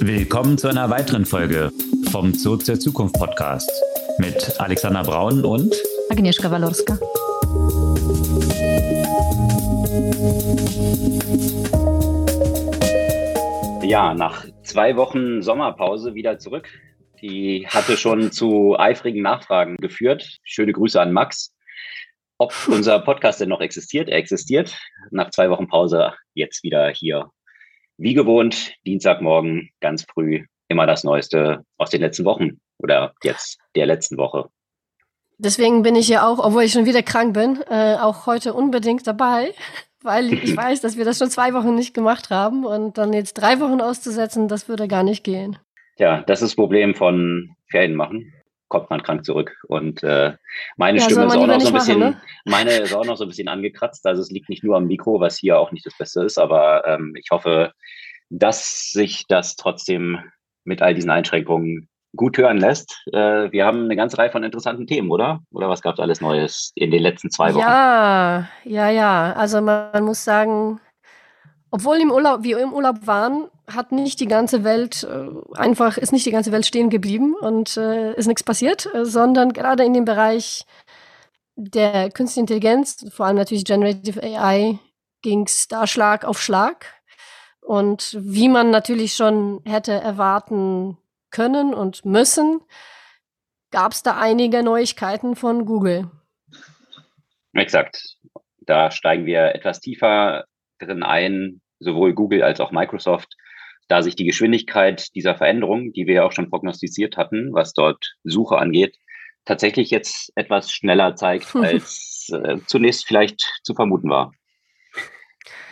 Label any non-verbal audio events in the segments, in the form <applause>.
Willkommen zu einer weiteren Folge vom Zoo zur Zukunft Podcast mit Alexander Braun und Agnieszka Walorska. Ja, nach zwei Wochen Sommerpause wieder zurück. Die hatte schon zu eifrigen Nachfragen geführt. Schöne Grüße an Max. Ob unser Podcast denn noch existiert? Er existiert. Nach zwei Wochen Pause jetzt wieder hier wie gewohnt, Dienstagmorgen ganz früh immer das Neueste aus den letzten Wochen oder jetzt der letzten Woche. Deswegen bin ich ja auch, obwohl ich schon wieder krank bin, äh, auch heute unbedingt dabei, <laughs> weil ich <laughs> weiß, dass wir das schon zwei Wochen nicht gemacht haben und dann jetzt drei Wochen auszusetzen, das würde gar nicht gehen. Ja, das ist das Problem von Ferien machen kommt man krank zurück. Und äh, meine ja, Stimme ist auch noch so ein bisschen, machen, ne? <laughs> meine ist auch noch so ein bisschen angekratzt. Also es liegt nicht nur am Mikro, was hier auch nicht das Beste ist, aber ähm, ich hoffe, dass sich das trotzdem mit all diesen Einschränkungen gut hören lässt. Äh, wir haben eine ganze Reihe von interessanten Themen, oder? Oder was gab es alles Neues in den letzten zwei Wochen? Ja, ja, ja. Also man muss sagen, obwohl im Urlaub, wir im Urlaub waren, hat nicht die ganze Welt äh, einfach, ist nicht die ganze Welt stehen geblieben und äh, ist nichts passiert, äh, sondern gerade in dem Bereich der künstlichen Intelligenz, vor allem natürlich Generative AI, ging es da Schlag auf Schlag. Und wie man natürlich schon hätte erwarten können und müssen, gab es da einige Neuigkeiten von Google. Exakt. Da steigen wir etwas tiefer drin ein, sowohl Google als auch Microsoft, da sich die Geschwindigkeit dieser Veränderung, die wir ja auch schon prognostiziert hatten, was dort Suche angeht, tatsächlich jetzt etwas schneller zeigt, <laughs> als äh, zunächst vielleicht zu vermuten war.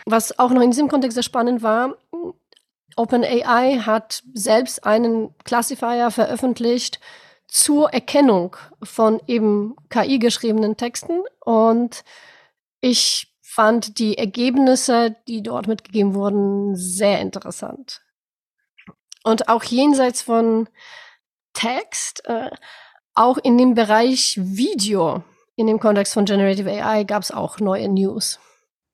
Was auch noch in diesem Kontext sehr spannend war, OpenAI hat selbst einen Classifier veröffentlicht zur Erkennung von eben KI geschriebenen Texten und ich fand die Ergebnisse, die dort mitgegeben wurden, sehr interessant. Und auch jenseits von Text, äh, auch in dem Bereich Video, in dem Kontext von Generative AI, gab es auch neue News.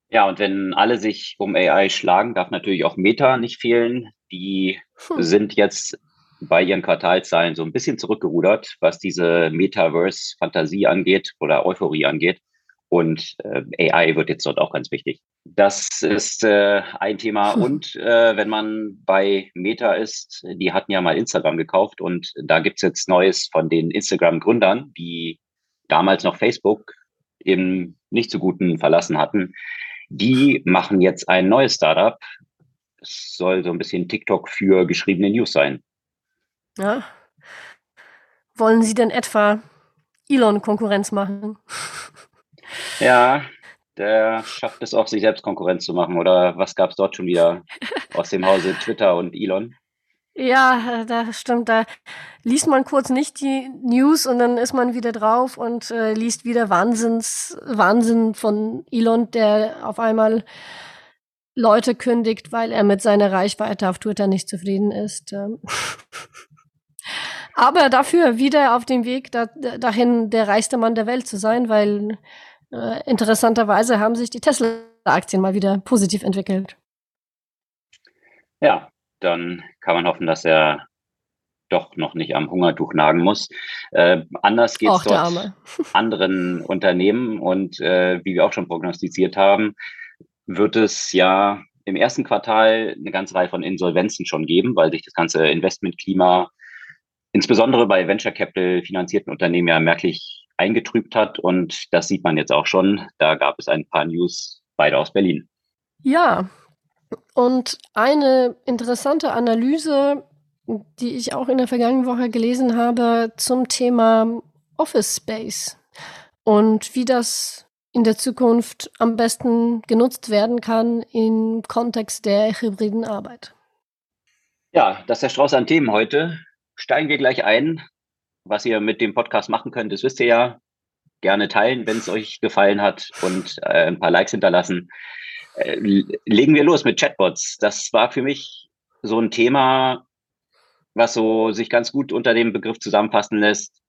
Ja, und wenn alle sich um AI schlagen, darf natürlich auch Meta nicht fehlen. Die hm. sind jetzt bei ihren Quartalzahlen so ein bisschen zurückgerudert, was diese Metaverse-Fantasie angeht oder Euphorie angeht. Und äh, AI wird jetzt dort auch ganz wichtig. Das ist äh, ein Thema. Hm. Und äh, wenn man bei Meta ist, die hatten ja mal Instagram gekauft und da gibt's jetzt Neues von den Instagram-Gründern, die damals noch Facebook eben nicht so guten verlassen hatten. Die machen jetzt ein neues Startup. Es soll so ein bisschen TikTok für geschriebene News sein. Ja. Wollen Sie denn etwa Elon Konkurrenz machen? Ja, der schafft es auch, sich selbst Konkurrenz zu machen. Oder was gab es dort schon wieder aus dem Hause Twitter und Elon? Ja, da stimmt. Da liest man kurz nicht die News und dann ist man wieder drauf und äh, liest wieder Wahnsinns, Wahnsinn von Elon, der auf einmal Leute kündigt, weil er mit seiner Reichweite auf Twitter nicht zufrieden ist. Aber dafür wieder auf dem Weg da, dahin, der reichste Mann der Welt zu sein, weil äh, interessanterweise haben sich die Tesla-Aktien mal wieder positiv entwickelt. Ja, dann kann man hoffen, dass er doch noch nicht am Hungertuch nagen muss. Äh, anders geht es dort <laughs> anderen Unternehmen und äh, wie wir auch schon prognostiziert haben, wird es ja im ersten Quartal eine ganze Reihe von Insolvenzen schon geben, weil sich das ganze Investmentklima insbesondere bei Venture Capital finanzierten Unternehmen ja merklich eingetrübt hat. Und das sieht man jetzt auch schon. Da gab es ein paar News beide aus Berlin. Ja, und eine interessante Analyse, die ich auch in der vergangenen Woche gelesen habe zum Thema Office Space und wie das in der Zukunft am besten genutzt werden kann im Kontext der hybriden Arbeit. Ja, das ist der Strauß an Themen heute. Steigen wir gleich ein. Was ihr mit dem Podcast machen könnt, das wisst ihr ja. Gerne teilen, wenn es euch gefallen hat und äh, ein paar Likes hinterlassen. Äh, legen wir los mit Chatbots. Das war für mich so ein Thema, was so sich ganz gut unter dem Begriff zusammenfassen lässt.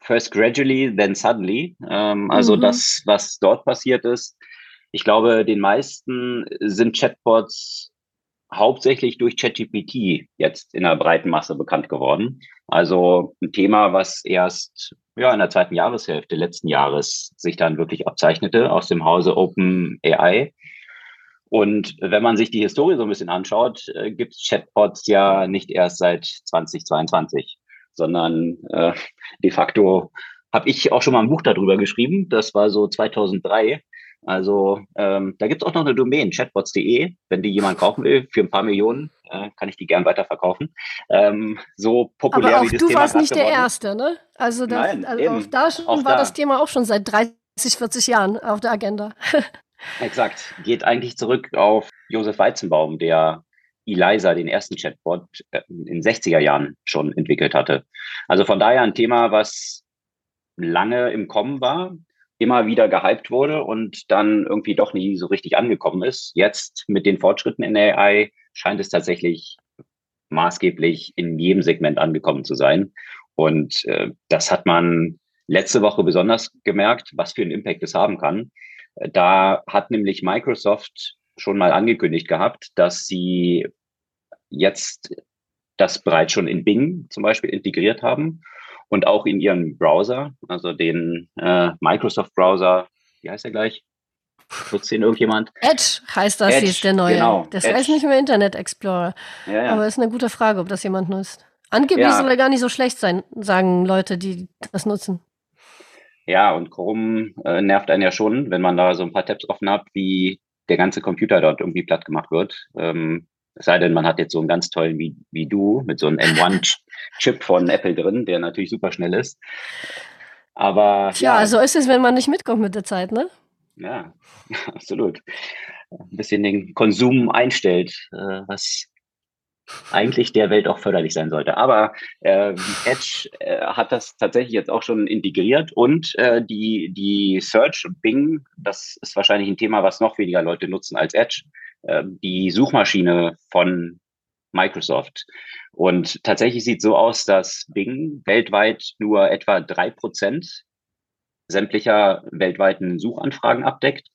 First gradually, then suddenly. Ähm, also mhm. das, was dort passiert ist. Ich glaube, den meisten sind Chatbots hauptsächlich durch ChatGPT jetzt in der breiten Masse bekannt geworden. Also ein Thema, was erst ja, in der zweiten Jahreshälfte letzten Jahres sich dann wirklich abzeichnete aus dem Hause OpenAI. Und wenn man sich die Historie so ein bisschen anschaut, äh, gibt es Chatbots ja nicht erst seit 2022, sondern äh, de facto habe ich auch schon mal ein Buch darüber geschrieben. Das war so 2003. Also ähm, da gibt es auch noch eine Domain, chatbots.de. Wenn die jemand kaufen will, für ein paar Millionen, äh, kann ich die gern weiterverkaufen. Ähm, so populär Aber wie das du Thema warst nicht der geworden ist. Erste, ne? Also, das, Nein, also eben. auch da schon Auch war da. das Thema auch schon seit 30, 40 Jahren auf der Agenda. <laughs> Exakt. Geht eigentlich zurück auf Josef Weizenbaum, der Eliza, den ersten Chatbot, äh, in den 60er Jahren schon entwickelt hatte. Also von daher ein Thema, was lange im Kommen war, immer wieder gehypt wurde und dann irgendwie doch nie so richtig angekommen ist. Jetzt mit den Fortschritten in AI scheint es tatsächlich maßgeblich in jedem Segment angekommen zu sein. Und äh, das hat man letzte Woche besonders gemerkt, was für einen Impact es haben kann. Da hat nämlich Microsoft schon mal angekündigt gehabt, dass sie jetzt das bereits schon in Bing zum Beispiel integriert haben und auch in ihren Browser, also den äh, Microsoft-Browser, wie heißt der gleich? Nutzt den irgendjemand? Edge heißt das, Edge, ist der neue. genau, das Edge. heißt nicht mehr Internet Explorer. Ja, ja. Aber ist eine gute Frage, ob das jemand nutzt. Angeblich Ja. soll er gar nicht so schlecht sein, sagen Leute, die das nutzen. Ja, und Chrome äh, nervt einen ja schon, wenn man da so ein paar Tabs offen hat, wie der ganze Computer dort irgendwie platt gemacht wird. Ähm, es sei denn, man hat jetzt so einen ganz tollen wie, wie du mit so einem M1-Chip von Apple drin, der natürlich super schnell ist. Aber Tja, ja, so ist es, wenn man nicht mitkommt mit der Zeit, ne? ja, <laughs> absolut. Ein bisschen den Konsum einstellt, äh, was eigentlich der Welt auch förderlich sein sollte. Aber äh, Edge äh, hat das tatsächlich jetzt auch schon integriert und äh, die, die Search und Bing, das ist wahrscheinlich ein Thema, was noch weniger Leute nutzen als Edge, äh, die Suchmaschine von Microsoft. Und tatsächlich sieht so aus, dass Bing weltweit nur etwa drei Prozent sämtlicher weltweiten Suchanfragen abdeckt.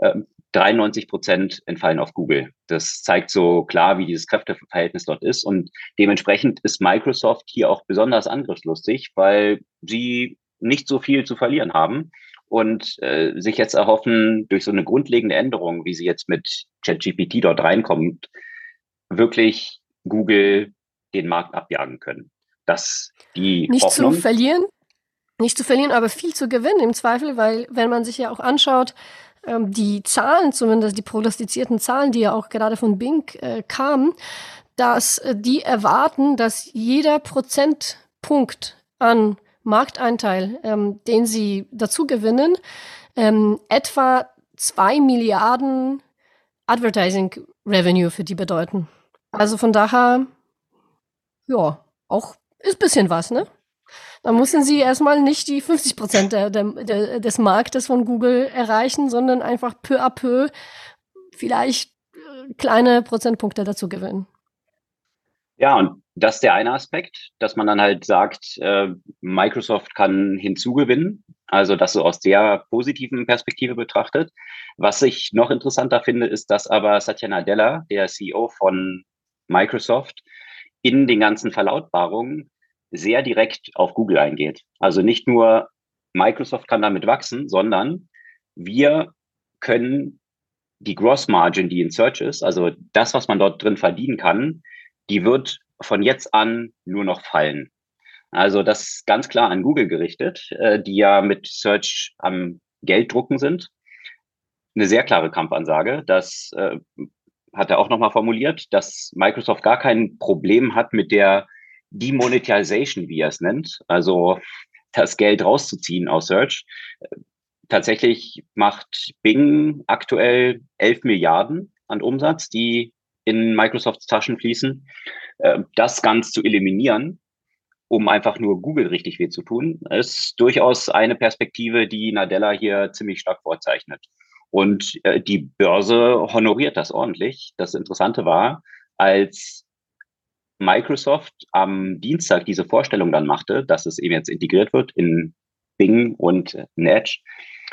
Ähm, 93 Prozent entfallen auf Google. Das zeigt so klar, wie dieses Kräfteverhältnis dort ist. Und dementsprechend ist Microsoft hier auch besonders angriffslustig, weil sie nicht so viel zu verlieren haben und äh, sich jetzt erhoffen, durch so eine grundlegende Änderung, wie sie jetzt mit ChatGPT dort reinkommt, wirklich Google den Markt abjagen können. Das die Nicht Hoffnung. zu verlieren, nicht zu verlieren, aber viel zu gewinnen im Zweifel, weil wenn man sich ja auch anschaut, ähm, die Zahlen, zumindest die prognostizierten Zahlen, die ja auch gerade von Bing äh, kamen, dass äh, die erwarten, dass jeder Prozentpunkt an Markteinteil, ähm, den sie dazu gewinnen, ähm, etwa zwei Milliarden Advertising Revenue für die bedeuten. Also von daher, ja, auch ist bisschen was, ne? Da müssen sie erstmal nicht die 50 Prozent der, der, des Marktes von Google erreichen, sondern einfach peu à peu vielleicht äh, kleine Prozentpunkte dazu gewinnen. Ja, und das ist der eine Aspekt, dass man dann halt sagt, äh, Microsoft kann hinzugewinnen, also das so aus der positiven Perspektive betrachtet. Was ich noch interessanter finde, ist, dass aber Satya Nadella, der CEO von Microsoft, in den ganzen Verlautbarungen sehr direkt auf Google eingeht. Also nicht nur Microsoft kann damit wachsen, sondern wir können die Gross Margin, die in Search ist, also das, was man dort drin verdienen kann, die wird von jetzt an nur noch fallen. Also das ganz klar an Google gerichtet, äh, die ja mit Search am Gelddrucken sind. Eine sehr klare Kampfansage. Das äh, hat er auch nochmal formuliert, dass Microsoft gar kein Problem hat mit der Demonetization, wie er es nennt, also das Geld rauszuziehen aus Search. Tatsächlich macht Bing aktuell 11 Milliarden an Umsatz, die in Microsofts Taschen fließen. Äh, Das ganz zu eliminieren, um einfach nur Google richtig weh zu tun, ist durchaus eine Perspektive, die Nadella hier ziemlich stark vorzeichnet. Und äh, die Börse honoriert das ordentlich. Das Interessante war, als Microsoft am Dienstag diese Vorstellung dann machte, dass es eben jetzt integriert wird in Bing und Edge,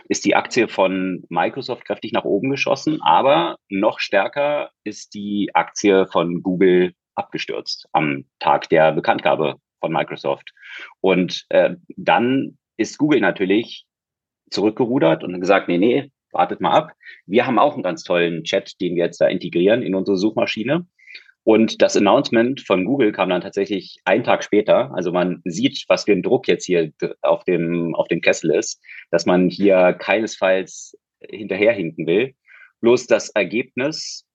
ist die Aktie von Microsoft kräftig nach oben geschossen, aber noch stärker ist die Aktie von Google abgestürzt am Tag der Bekanntgabe von Microsoft. Und äh, dann ist Google natürlich zurückgerudert und gesagt, nee, nee, wartet mal ab. Wir haben auch einen ganz tollen Chat, den wir jetzt da integrieren in unsere Suchmaschine. Und das Announcement von Google kam dann tatsächlich einen Tag später. Also man sieht, was für ein Druck jetzt hier auf dem, auf dem Kessel ist, dass man hier keinesfalls hinterherhinken will. Bloß das Ergebnis,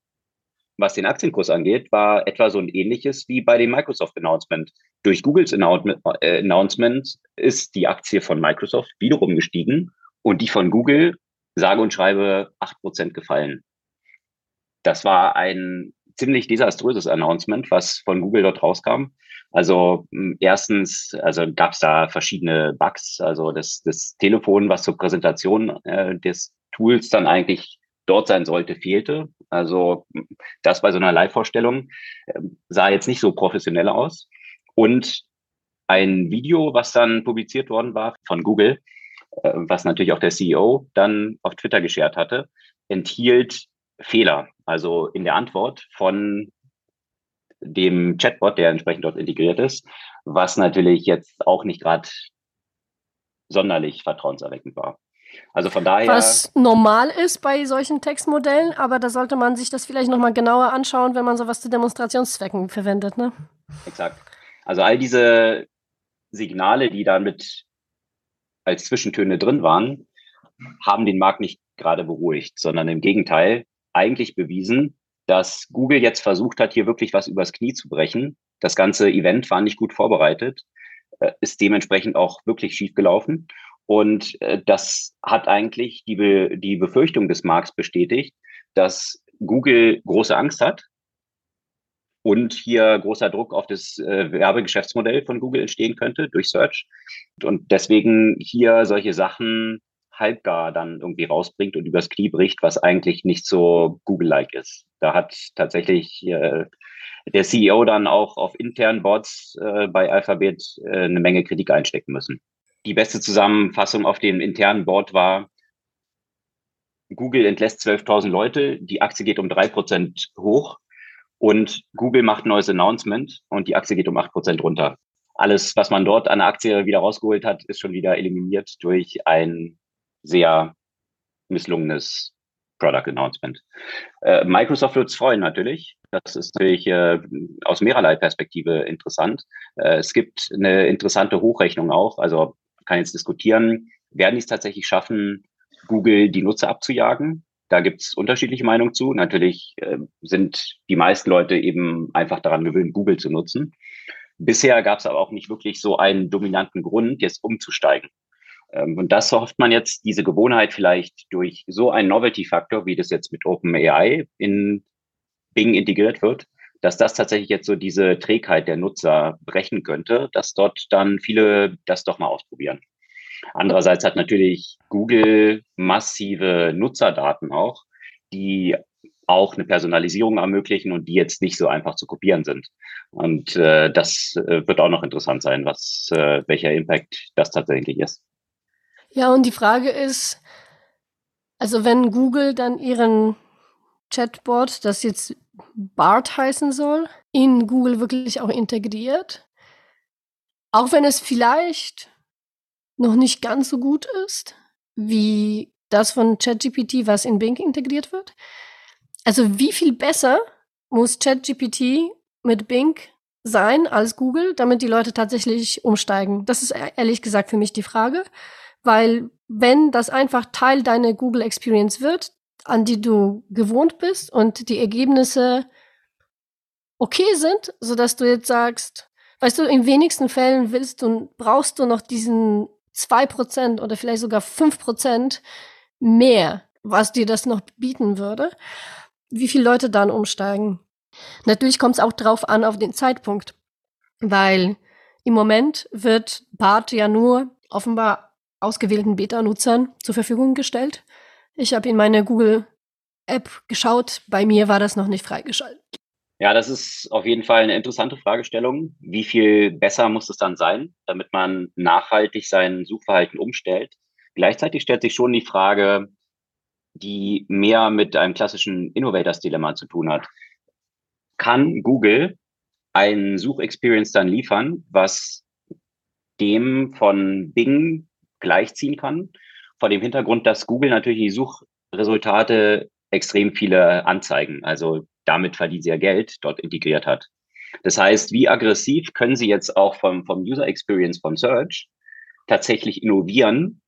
was den Aktienkurs angeht, war etwa so ein ähnliches wie bei dem Microsoft-Announcement. Durch Googles äh, Announcement ist die Aktie von Microsoft wiederum gestiegen und die von Google, sage und schreibe, acht Prozent gefallen. Das war ein ziemlich desaströses Announcement, was von Google dort rauskam. Also hm, erstens, also gab es da verschiedene Bugs. Also das, das Telefon, was zur Präsentation äh, des Tools dann eigentlich dort sein sollte, fehlte. Also hm, das bei so einer Live-Vorstellung äh, sah jetzt nicht so professionell aus. Und ein Video, was dann publiziert worden war von Google, äh, was natürlich auch der CEO dann auf Twitter geshared hatte, enthielt Fehler. Also in der Antwort von dem Chatbot, der entsprechend dort integriert ist, was natürlich jetzt auch nicht gerade sonderlich vertrauenserweckend war. Also von daher. Was normal ist bei solchen Textmodellen, aber da sollte man sich das vielleicht nochmal genauer anschauen, wenn man sowas zu Demonstrationszwecken verwendet, ne? Exakt. Also all diese Signale, die da mit als Zwischentöne drin waren, haben den Markt nicht gerade beruhigt, sondern im Gegenteil, eigentlich bewiesen, dass Google jetzt versucht hat, hier wirklich was übers Knie zu brechen. Das ganze Event war nicht gut vorbereitet, äh, ist dementsprechend auch wirklich schief gelaufen. Und äh, das hat eigentlich die, Be die Befürchtung des Markts bestätigt, dass Google große Angst hat und hier großer Druck auf das äh, Werbegeschäftsmodell von Google entstehen könnte durch Search. Und deswegen hier solche Sachen halbgar dann irgendwie rausbringt und übers Knie bricht, was eigentlich nicht so Google-like ist. Da hat tatsächlich äh, der CEO dann auch auf internen Boards äh, bei Alphabet äh, eine Menge Kritik einstecken müssen. Die beste Zusammenfassung auf dem internen Board war, Google entlässt 12.000 Leute, die Aktie geht um drei Prozent hoch und Google macht ein neues Announcement und die Aktie geht um acht Prozent runter. Alles, was man dort an der Aktie wieder rausgeholt hat, ist schon wieder eliminiert durch ein sehr misslungenes Product Announcement. Äh, Microsoft wird es freuen natürlich. Das ist natürlich äh, aus mehrerlei Perspektive interessant. Äh, es gibt eine interessante Hochrechnung auch. Also kann jetzt diskutieren, werden die es tatsächlich schaffen, Google die Nutzer abzujagen? Da gibt es unterschiedliche Meinungen zu. Natürlich äh, sind die meisten Leute eben einfach daran gewöhnt, Google zu nutzen. Bisher gab es aber auch nicht wirklich so einen dominanten Grund, jetzt umzusteigen. Ähm, und das hofft man jetzt, diese Gewohnheit vielleicht durch so einen Novelty-Faktor, wie das jetzt mit OpenAI in Bing integriert wird, dass das tatsächlich jetzt so diese Trägheit der Nutzer brechen könnte, dass dort dann viele das doch mal ausprobieren. Andererseits hat natürlich Google massive Nutzerdaten auch, die auch eine Personalisierung ermöglichen und die jetzt nicht so einfach zu kopieren sind. Und äh, das äh, wird auch noch interessant sein, was äh, welcher Impact das tatsächlich ist. Ja, und die Frage ist, also wenn Google dann ihren Chatbot, das jetzt BART heißen soll, in Google wirklich auch integriert, auch wenn es vielleicht noch nicht ganz so gut ist, wie das von ChatGPT, was in Bing integriert wird. Also wie viel besser muss ChatGPT mit Bing sein als Google, damit die Leute tatsächlich umsteigen? Das ist e-, ehrlich gesagt für mich die Frage. Weil wenn das einfach Teil deiner Google Experience wird, an die du gewohnt bist und die Ergebnisse okay sind, so dass du jetzt sagst, weißt du, in wenigsten Fällen willst du, brauchst du noch diesen zwei Prozent oder vielleicht sogar fünf Prozent mehr, was dir das noch bieten würde, wie viele Leute dann umsteigen. Natürlich kommt es auch drauf an auf den Zeitpunkt, weil im Moment wird BART ja nur offenbar ausgewählten Beta-Nutzern zur Verfügung gestellt. Ich habe in meine Google-App geschaut. Bei mir war das noch nicht freigeschaltet. Ja, das ist auf jeden Fall eine interessante Fragestellung. Wie viel besser muss es dann sein, damit man nachhaltig sein Suchverhalten umstellt? Gleichzeitig stellt sich schon die Frage, die mehr mit einem klassischen Innovators-Dilemma zu tun hat. Kann Google ein Suchexperience dann liefern, was dem von Bing gleichziehen kann? Vor dem Hintergrund, dass Google natürlich die Suchresultate extrem viele Anzeigen, also damit verdient sie ja Geld, dort integriert hat. Das heißt, wie aggressiv können Sie jetzt auch vom, vom User Experience von Search tatsächlich innovieren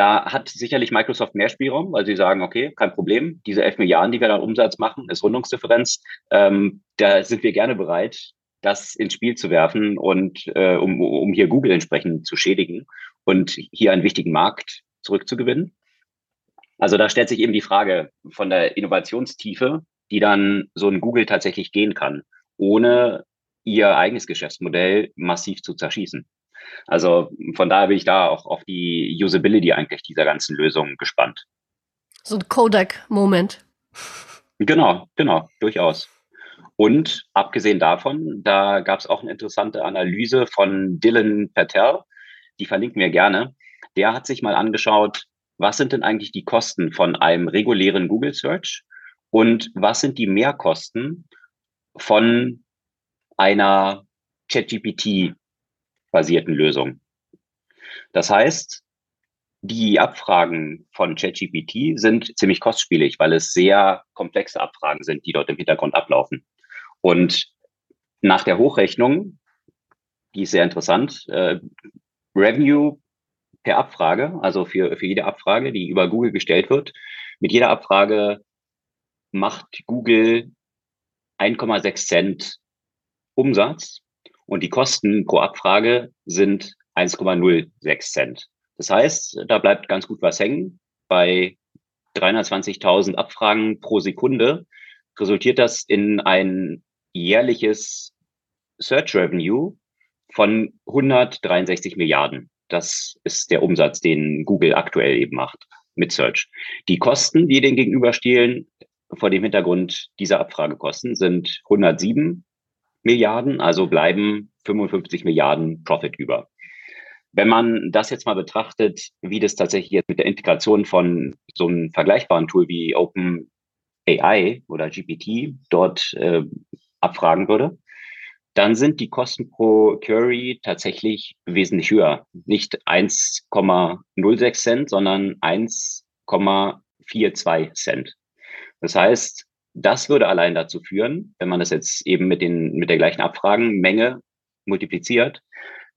da hat sicherlich Microsoft mehr Spielraum, weil sie sagen, okay, kein Problem, diese 11 Milliarden, die wir dann Umsatz machen, ist Rundungsdifferenz. Ähm, da sind wir gerne bereit, das ins Spiel zu werfen und äh, um, um hier Google entsprechend zu schädigen und hier einen wichtigen Markt zurückzugewinnen. Also da stellt sich eben die Frage von der Innovationstiefe, die dann so ein Google tatsächlich gehen kann, ohne ihr eigenes Geschäftsmodell massiv zu zerschießen. Also von daher bin ich da auch auf die Usability eigentlich dieser ganzen Lösung gespannt. So ein Kodak-Moment. Genau, genau, durchaus. Und abgesehen davon, da gab es auch eine interessante Analyse von Dylan Patel, die verlinken wir gerne. Der hat sich mal angeschaut, was sind denn eigentlich die Kosten von einem regulären Google Search und was sind die Mehrkosten von einer ChatGPT basierten Lösung. Das heißt, die Abfragen von ChatGPT sind ziemlich kostspielig, weil es sehr komplexe Abfragen sind, die dort im Hintergrund ablaufen. Und nach der Hochrechnung, die ist sehr interessant, äh, Revenue per Abfrage, also für, für jede Abfrage, die über Google gestellt wird, mit jeder Abfrage macht Google 1,6 Cent Umsatz und die Kosten pro Abfrage sind 1,06 Cent. Das heißt, da bleibt ganz gut was hängen. Bei 320.000 Abfragen pro Sekunde resultiert das in ein jährliches Search Revenue von 163 Milliarden. Das ist der Umsatz, den Google aktuell eben macht mit Search. Die Kosten, die den gegenüberstehen, vor dem Hintergrund dieser Abfragekosten, sind 107 Milliarden, also bleiben 55 Milliarden Profit über. Wenn man das jetzt mal betrachtet, wie das tatsächlich jetzt mit der Integration von so einem vergleichbaren Tool wie Open AI oder GPT dort äh, abfragen würde, dann sind die Kosten pro Query tatsächlich wesentlich höher. Nicht 1,06 Cent, sondern 1,42 Cent. Das heißt, das würde allein dazu führen, wenn man das jetzt eben mit, den, mit der gleichen Abfragenmenge multipliziert,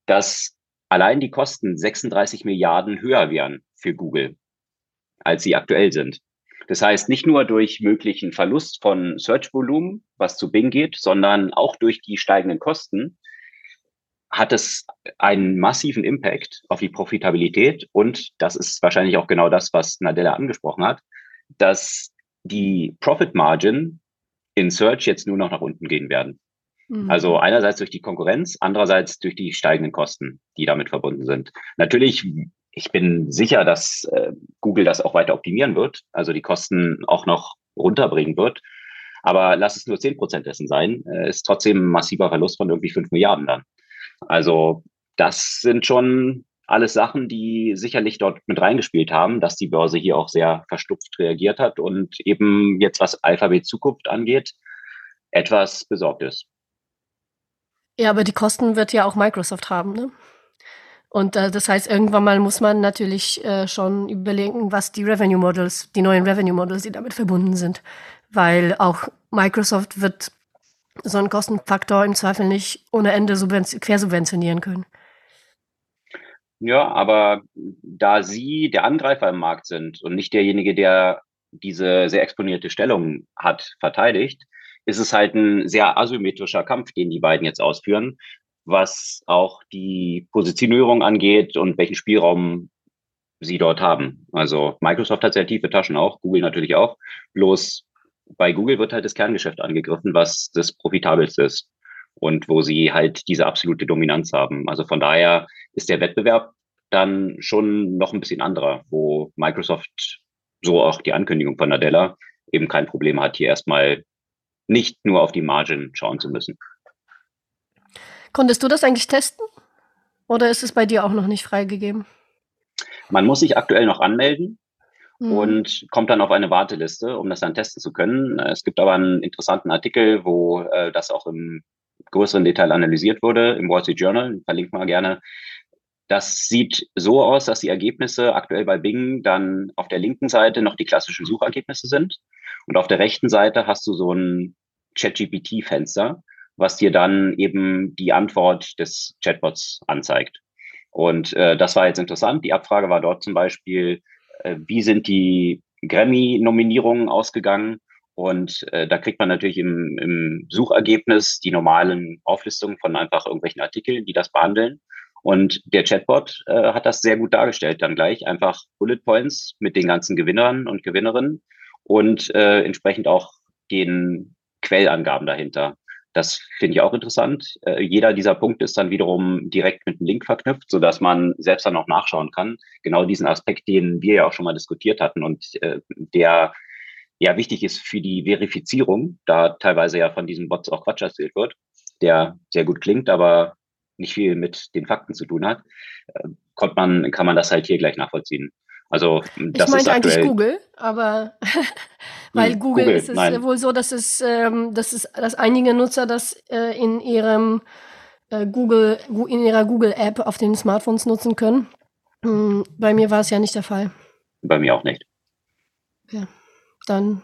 dass allein die Kosten 36 Milliarden höher wären für Google, als sie aktuell sind. Das heißt, nicht nur durch möglichen Verlust von Search-Volumen, was zu Bing geht, sondern auch durch die steigenden Kosten hat es einen massiven Impact auf die Profitabilität. Und das ist wahrscheinlich auch genau das, was Nadella angesprochen hat, dass die Profit Margin in Search jetzt nur noch nach unten gehen werden. Mhm. Also einerseits durch die Konkurrenz, andererseits durch die steigenden Kosten, die damit verbunden sind. Natürlich, ich bin sicher, dass äh, Google das auch weiter optimieren wird, also die Kosten auch noch runterbringen wird. Aber lass es nur zehn Prozent dessen sein, äh, ist trotzdem ein massiver Verlust von irgendwie fünf Milliarden dann. Also das sind schon alles Sachen, die sicherlich dort mit reingespielt haben, dass die Börse hier auch sehr verstupft reagiert hat und eben jetzt, was Alphabet Zukunft angeht, etwas besorgt ist. Ja, aber die Kosten wird ja auch Microsoft haben, ne? Und äh, das heißt, irgendwann mal muss man natürlich äh, schon überlegen, was die Revenue Models, die neuen Revenue Models, die damit verbunden sind. Weil auch Microsoft wird so einen Kostenfaktor im Zweifel nicht ohne Ende quersubventionieren können. Ja, aber da Sie der Angreifer im Markt sind und nicht derjenige, der diese sehr exponierte Stellung hat, verteidigt, ist es halt ein sehr asymmetrischer Kampf, den die beiden jetzt ausführen, was auch die Positionierung angeht und welchen Spielraum sie dort haben. Also Microsoft hat sehr tiefe Taschen auch, Google natürlich auch. Bloß bei Google wird halt das Kerngeschäft angegriffen, was das profitabelste ist und wo sie halt diese absolute Dominanz haben. Also von daher ist der Wettbewerb dann schon noch ein bisschen anderer, wo Microsoft, so auch die Ankündigung von Nadella, eben kein Problem hat, hier erstmal nicht nur auf die Margin schauen zu müssen. Konntest du das eigentlich testen? Oder ist es bei dir auch noch nicht freigegeben? Man muss sich aktuell noch anmelden mhm. und kommt dann auf eine Warteliste, um das dann testen zu können. Es gibt aber einen interessanten Artikel, wo äh, das auch im größeren Detail analysiert wurde, im Wall Street Journal, verlinkt mal gerne. Das sieht so aus, dass die Ergebnisse aktuell bei Bing dann auf der linken Seite noch die klassischen Suchergebnisse sind. Und auf der rechten Seite hast du so ein ChatGPT-Fenster, was dir dann eben die Antwort des Chatbots anzeigt. Und äh, das war jetzt interessant. Die Abfrage war dort zum Beispiel, äh, wie sind die Grammy-Nominierungen ausgegangen? Und äh, da kriegt man natürlich im, im Suchergebnis die normalen Auflistungen von einfach irgendwelchen Artikeln, die das behandeln. Und der Chatbot äh, hat das sehr gut dargestellt dann gleich. Einfach Bullet Points mit den ganzen Gewinnern und Gewinnerinnen und äh, entsprechend auch den Quellangaben dahinter. Das finde ich auch interessant. Äh, jeder dieser Punkte ist dann wiederum direkt mit einem Link verknüpft, so dass man selbst dann auch nachschauen kann. Genau diesen Aspekt, den wir ja auch schon mal diskutiert hatten und äh, der ja wichtig ist für die Verifizierung, da teilweise ja von diesen Bots auch Quatsch erzählt wird, der sehr gut klingt, aber nicht viel mit den Fakten zu tun hat, äh, man, kann man das halt hier gleich nachvollziehen. Also das ich meinte eigentlich Google, aber <laughs> weil hm, Google, Google, ist es nein. wohl so, dass es, ähm, dass es, dass einige Nutzer das äh, in ihrem äh, Google, in ihrer Google App auf den Smartphones nutzen können. Hm, bei mir war es ja nicht der Fall. Bei mir auch nicht. Ja, dann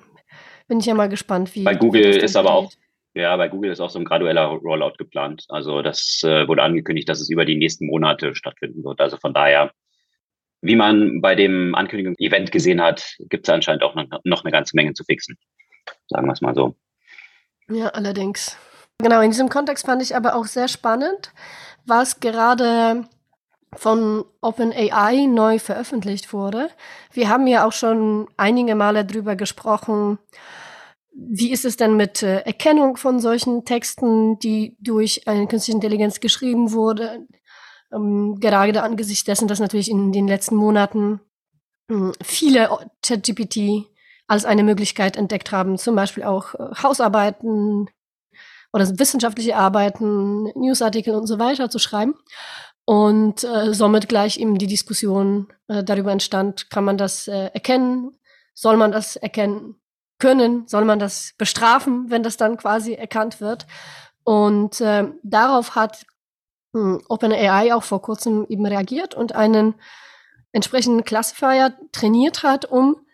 bin ich ja mal gespannt, wie. Bei Google ist aber auch, ja, bei Google ist auch so ein gradueller Rollout geplant. Also das äh, wurde angekündigt, dass es über die nächsten Monate stattfinden wird. Also von daher wie man bei dem Ankündigungs-Event gesehen hat, gibt es anscheinend auch noch eine ganze Menge zu fixen. Sagen wir es mal so. Ja, allerdings. Genau, in diesem Kontext fand ich aber auch sehr spannend, was gerade von OpenAI neu veröffentlicht wurde. Wir haben ja auch schon einige Male darüber gesprochen, wie ist es denn mit äh, Erkennung von solchen Texten, die durch eine künstliche Intelligenz geschrieben wurde, ähm, gerade angesichts dessen, dass natürlich in den letzten Monaten äh, viele ChatGPT als eine Möglichkeit entdeckt haben, zum Beispiel auch äh, Hausarbeiten oder wissenschaftliche Arbeiten, Newsartikel und so weiter zu schreiben. Und äh, somit gleich eben die Diskussion äh, darüber entstand, kann man das äh, erkennen? Soll man das erkennen können? Soll man das bestrafen, wenn das dann quasi erkannt wird? Und äh, darauf hat OpenAI auch vor kurzem eben reagiert und einen entsprechenden Classifier trainiert hat, um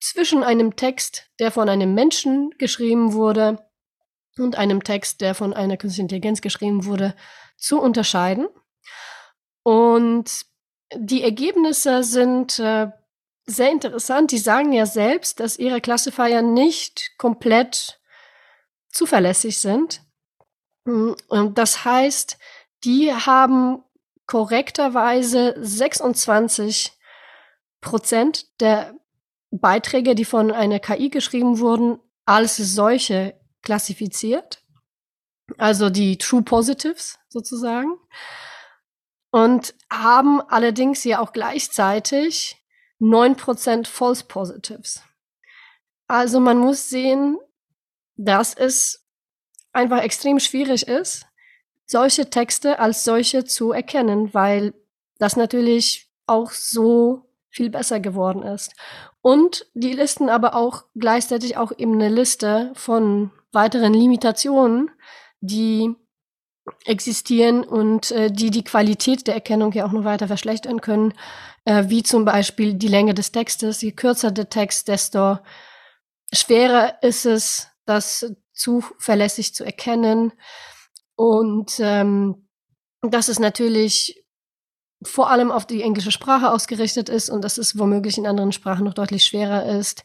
zwischen einem Text, der von einem Menschen geschrieben wurde, und einem Text, der von einer künstlichen Intelligenz geschrieben wurde, zu unterscheiden. Und die Ergebnisse sind äh, sehr interessant. Die sagen ja selbst, dass ihre Classifier nicht komplett zuverlässig sind. Hm, und das heißt, die haben korrekterweise 26 Prozent der Beiträge, die von einer KI geschrieben wurden, als solche klassifiziert. Also die True Positives sozusagen. Und haben allerdings ja auch gleichzeitig 9% False Positives. Also man muss sehen, dass es einfach extrem schwierig ist, solche Texte als solche zu erkennen, weil das natürlich auch so viel besser geworden ist. Und die Listen aber auch gleichzeitig auch eben eine Liste von weiteren Limitationen, die existieren und äh, die die Qualität der Erkennung ja auch noch weiter verschlechtern können, äh, wie zum Beispiel die Länge des Textes. Je kürzer der Text, desto schwerer ist es, das zuverlässig zu erkennen. Und ähm, dass es natürlich vor allem auf die englische Sprache ausgerichtet ist und dass es womöglich in anderen Sprachen noch deutlich schwerer ist,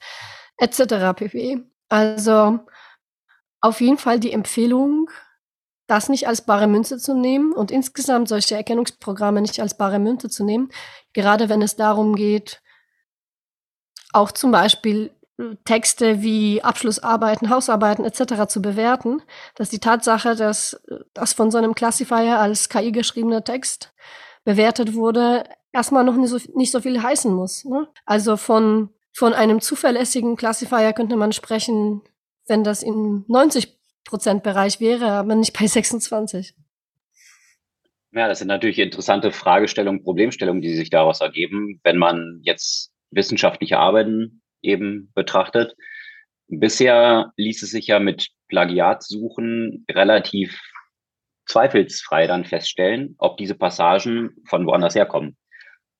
etc. pp. Also auf jeden Fall die Empfehlung, das nicht als bare Münze zu nehmen und insgesamt solche Erkennungsprogramme nicht als bare Münze zu nehmen, gerade wenn es darum geht, auch zum Beispiel Texte wie Abschlussarbeiten, Hausarbeiten etc. zu bewerten, dass die Tatsache, dass das von so einem Classifier als KI geschriebener Text bewertet wurde, erstmal noch nicht so, nicht so viel heißen muss. Ne? Also von, von einem zuverlässigen Classifier könnte man sprechen, wenn das im 90 Prozent Bereich wäre, aber nicht bei 26. Ja, das sind natürlich interessante Fragestellungen, Problemstellungen, die sich daraus ergeben, wenn man jetzt wissenschaftliche Arbeiten eben betrachtet. Bisher ließ es sich ja mit Plagiatsuchen relativ zweifelsfrei dann feststellen, ob diese Passagen von woanders herkommen.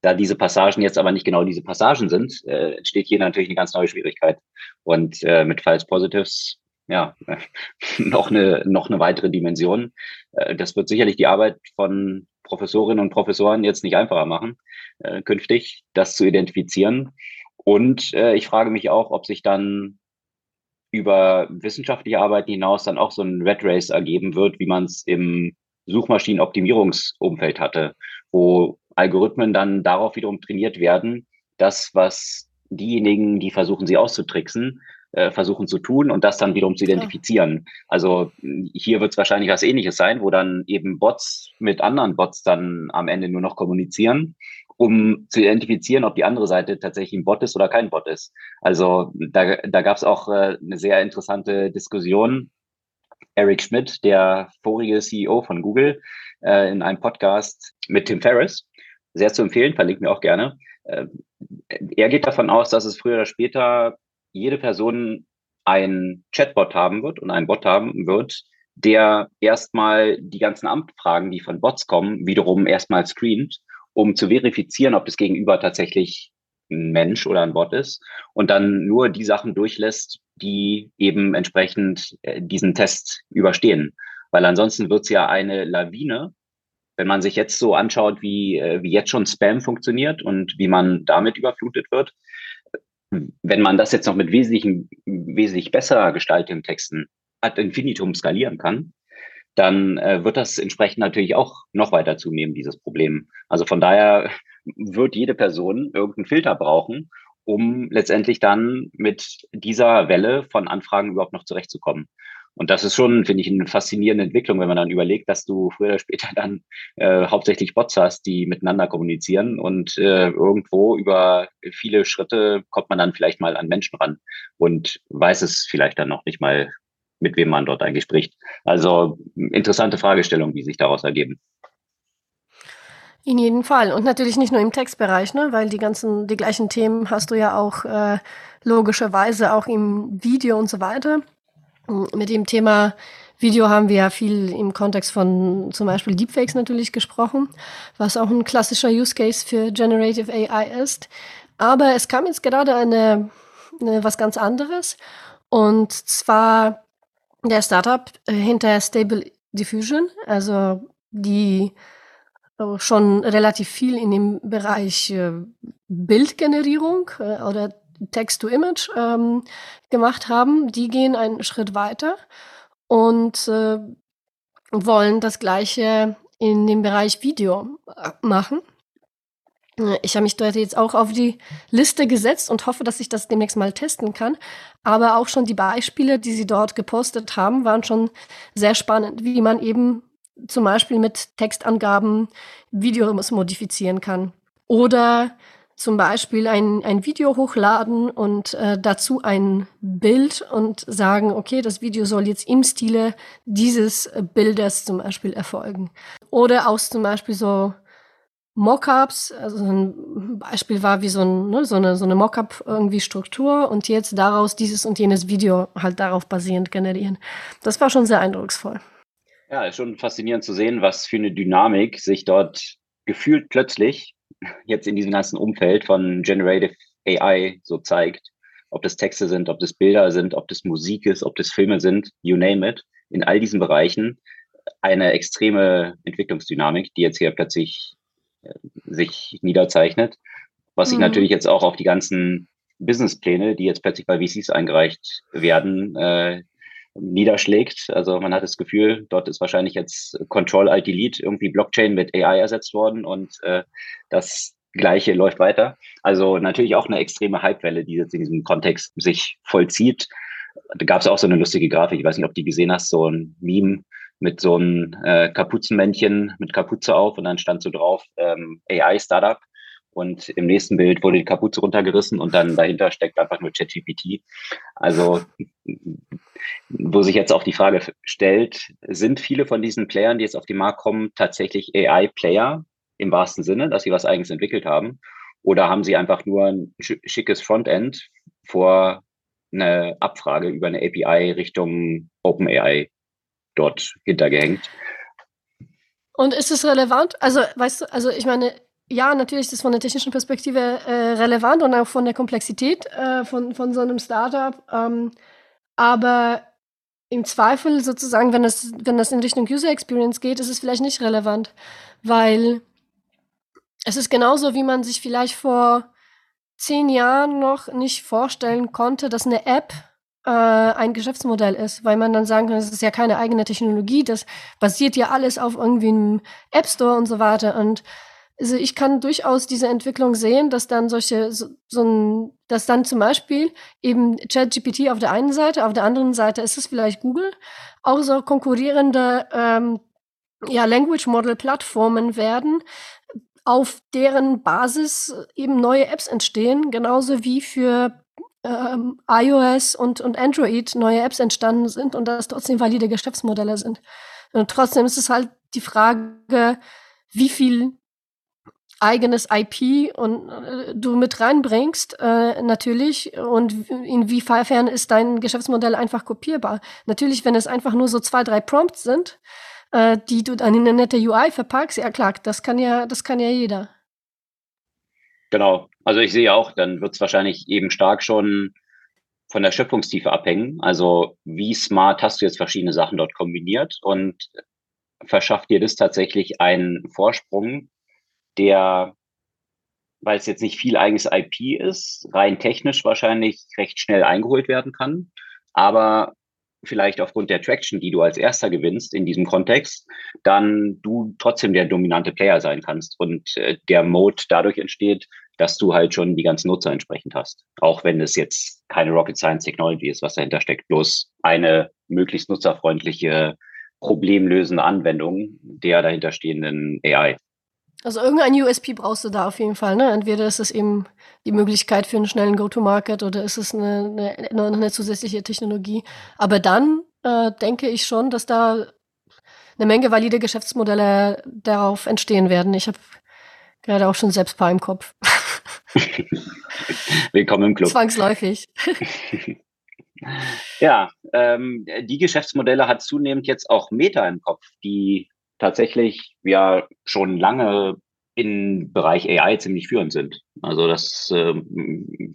Da diese Passagen jetzt aber nicht genau diese Passagen sind, äh, entsteht hier natürlich eine ganz neue Schwierigkeit. Und äh, mit False Positives, ja, <laughs> noch eine, noch eine weitere Dimension. Äh, das wird sicherlich die Arbeit von Professorinnen und Professoren jetzt nicht einfacher machen, äh, künftig das zu identifizieren. Und äh, ich frage mich auch, ob sich dann über wissenschaftliche Arbeit hinaus dann auch so ein Red Race ergeben wird, wie man es im Suchmaschinenoptimierungsumfeld hatte, wo Algorithmen dann darauf wiederum trainiert werden, das, was diejenigen, die versuchen, sie auszutricksen, äh, versuchen zu tun und das dann wiederum zu identifizieren. Also hier wird es wahrscheinlich was ähnliches sein, wo dann eben Bots mit anderen Bots dann am Ende nur noch kommunizieren um zu identifizieren, ob die andere Seite tatsächlich ein Bot ist oder kein Bot ist. Also da, da gab es auch äh, eine sehr interessante Diskussion. Eric Schmidt, der vorige CEO von Google, äh, in einem Podcast mit Tim Ferriss, sehr zu empfehlen, verlinkt mir auch gerne. Äh, er geht davon aus, dass es früher oder später jede Person ein Chatbot haben wird und einen Bot haben wird, der erstmal die ganzen Amtfragen, die von Bots kommen, wiederum erstmal screent um zu verifizieren, ob das Gegenüber tatsächlich ein Mensch oder ein Bot ist und dann nur die Sachen durchlässt, die eben entsprechend äh, diesen Test überstehen. Weil ansonsten wird es ja eine Lawine, wenn man sich jetzt so anschaut, wie, äh, wie jetzt schon Spam funktioniert und wie man damit überflutet wird. Wenn man das jetzt noch mit wesentlichen, wesentlich besser gestalteten Texten ad infinitum skalieren kann, dann äh, wird das entsprechend natürlich auch noch weiter zunehmen, dieses Problem. Also von daher wird jede Person irgendeinen Filter brauchen, um letztendlich dann mit dieser Welle von Anfragen überhaupt noch zurechtzukommen. Und das ist schon, finde ich, eine faszinierende Entwicklung, wenn man dann überlegt, dass du früher oder später dann äh, hauptsächlich Bots hast, die miteinander kommunizieren und äh, irgendwo über viele Schritte kommt man dann vielleicht mal an Menschen ran und weiß es vielleicht dann noch nicht mal mit wem man dort eigentlich spricht. Also interessante Fragestellungen, die sich daraus ergeben. In jedem Fall. Und natürlich nicht nur im Textbereich, ne? weil die ganzen, die gleichen Themen hast du ja auch äh, logischerweise auch im Video und so weiter. Mit dem Thema Video haben wir ja viel im Kontext von zum Beispiel Deepfakes natürlich gesprochen, was auch ein klassischer Use Case für Generative AI ist. Aber es kam jetzt gerade eine, eine was ganz anderes. Und zwar der Startup äh, hinter Stable Diffusion, also die äh, schon relativ viel in dem Bereich äh, Bildgenerierung oder Text-to-Image ähm, gemacht haben, die gehen einen Schritt weiter und äh, wollen das gleiche in dem Bereich Video machen. Ich habe mich dort jetzt auch auf die Liste gesetzt und hoffe, dass ich das demnächst mal testen kann. Aber auch schon die Beispiele, die sie dort gepostet haben, waren schon sehr spannend, wie man eben zum Beispiel mit Textangaben Videos modifizieren kann. Oder zum Beispiel ein, ein Video hochladen und äh, dazu ein Bild und sagen, okay, das Video soll jetzt im Stile dieses Bildes zum Beispiel erfolgen. Oder aus zum Beispiel so Mockups, also ein Beispiel war wie so, ein, ne, so eine, so eine Mockup irgendwie Struktur und jetzt daraus dieses und jenes Video halt darauf basierend generieren. Das war schon sehr eindrucksvoll. Ja, ist schon faszinierend zu sehen, was für eine Dynamik sich dort gefühlt plötzlich jetzt in diesem ganzen Umfeld von Generative AI so zeigt. Ob das Texte sind, ob das Bilder sind, ob das Musik ist, ob das Filme sind, you name it. In all diesen Bereichen eine extreme Entwicklungsdynamik, die jetzt hier plötzlich sich niederzeichnet, was sich mhm. natürlich jetzt auch auf die ganzen Businesspläne, die jetzt plötzlich bei VCs eingereicht werden, äh, niederschlägt. Also man hat das Gefühl, dort ist wahrscheinlich jetzt Control Alt Delete irgendwie Blockchain mit AI ersetzt worden und äh, das Gleiche läuft weiter. Also natürlich auch eine extreme Hypewelle, die jetzt in diesem Kontext sich vollzieht. Da gab es auch so eine lustige Grafik, ich weiß nicht, ob du die gesehen hast, so ein Meme, mit so einem äh, Kapuzenmännchen mit Kapuze auf und dann stand so drauf ähm, AI-Startup. und im nächsten Bild wurde die Kapuze runtergerissen und dann dahinter steckt einfach nur ChatGPT. Also, wo sich jetzt auch die Frage stellt, sind viele von diesen Playern, die jetzt auf den Markt kommen, tatsächlich AI-Player im wahrsten Sinne, dass sie was eigenes entwickelt haben? Oder haben sie einfach nur ein schickes Frontend vor eine Abfrage über eine API Richtung OpenAI dort hintergehängt? Und ist es relevant? Also, weißt du, also ich meine, ja, natürlich ist es von der technischen Perspektive äh, relevant und auch von der Komplexität äh, von, von so einem Startup. Ähm, aber im Zweifel sozusagen, wenn das, wenn das in Richtung User Experience geht, ist es vielleicht nicht relevant, weil es ist genauso, wie man sich vielleicht vor zehn Jahren noch nicht vorstellen konnte, dass eine App äh, ein Geschäftsmodell ist, weil man dann sagen kann, das ist ja keine eigene Technologie, das basiert ja alles auf irgendwie einem App Store und so weiter. Und also ich kann durchaus diese Entwicklung sehen, dass dann solche, so, so ein, dass dann zum Beispiel eben ChatGPT auf der einen Seite, auf der anderen Seite ist es vielleicht Google, auch so konkurrierende ähm, ja, Language Model Plattformen werden, auf deren Basis eben neue Apps entstehen, genauso wie für ähm, iOS und, und Android neue Apps entstanden sind und das trotzdem valide Geschäftsmodelle sind. Und trotzdem ist es halt die Frage, wie viel eigenes IP und äh, du mit reinbringst, äh, natürlich, und inwiefern ist dein Geschäftsmodell einfach kopierbar. Natürlich, wenn es einfach nur so zwei, drei Prompts sind, äh, die du dann in eine nette UI verpackst, ja klar, das kann ja, das kann ja jeder. Genau. Also ich sehe auch, dann wird es wahrscheinlich eben stark schon von der Schöpfungstiefe abhängen. Also wie smart hast du jetzt verschiedene Sachen dort kombiniert und verschafft dir das tatsächlich einen Vorsprung, der, weil es jetzt nicht viel eigenes IP ist, rein technisch wahrscheinlich recht schnell eingeholt werden kann, aber vielleicht aufgrund der Traction, die du als erster gewinnst in diesem Kontext, dann du trotzdem der dominante Player sein kannst und äh, der Mode dadurch entsteht, dass du halt schon die ganzen Nutzer entsprechend hast. Auch wenn es jetzt keine Rocket Science Technology ist, was dahinter steckt, bloß eine möglichst nutzerfreundliche, problemlösende Anwendung der dahinterstehenden AI. Also irgendein USP brauchst du da auf jeden Fall. Ne? Entweder ist es eben die Möglichkeit für einen schnellen Go-to-Market oder ist es eine, eine, eine zusätzliche Technologie. Aber dann äh, denke ich schon, dass da eine Menge valide Geschäftsmodelle darauf entstehen werden. Ich habe gerade auch schon selbst paar im Kopf. <laughs> Willkommen im Club. Zwangsläufig. <laughs> ja, ähm, die Geschäftsmodelle hat zunehmend jetzt auch Meta im Kopf, die tatsächlich ja schon lange im Bereich AI ziemlich führend sind. Also das äh,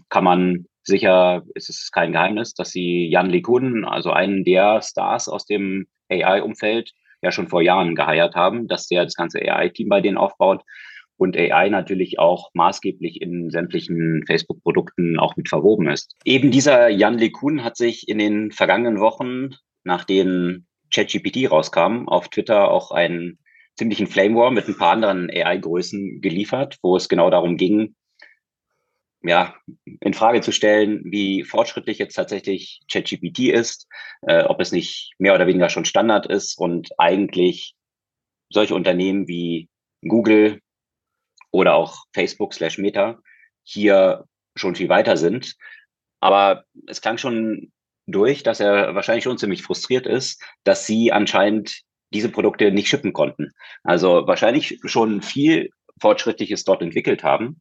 kann man sicher, es ist kein Geheimnis, dass sie Jan LeCun, also einen der Stars aus dem AI-Umfeld, ja schon vor Jahren geheiert haben, dass der das ganze AI-Team bei denen aufbaut und AI natürlich auch maßgeblich in sämtlichen Facebook-Produkten auch mit verwoben ist. Eben dieser Jan LeCun hat sich in den vergangenen Wochen, nachdem ChatGPT rauskam, auf Twitter auch einen ziemlichen Flame War mit ein paar anderen AI-Größen geliefert, wo es genau darum ging, ja, in Frage zu stellen, wie fortschrittlich jetzt tatsächlich ChatGPT ist, äh, ob es nicht mehr oder weniger schon Standard ist und eigentlich solche Unternehmen wie Google oder auch Facebook slash Meta hier schon viel weiter sind. Aber es klang schon durch, dass er wahrscheinlich schon ziemlich frustriert ist, dass sie anscheinend diese Produkte nicht shippen konnten. Also wahrscheinlich schon viel Fortschrittliches dort entwickelt haben,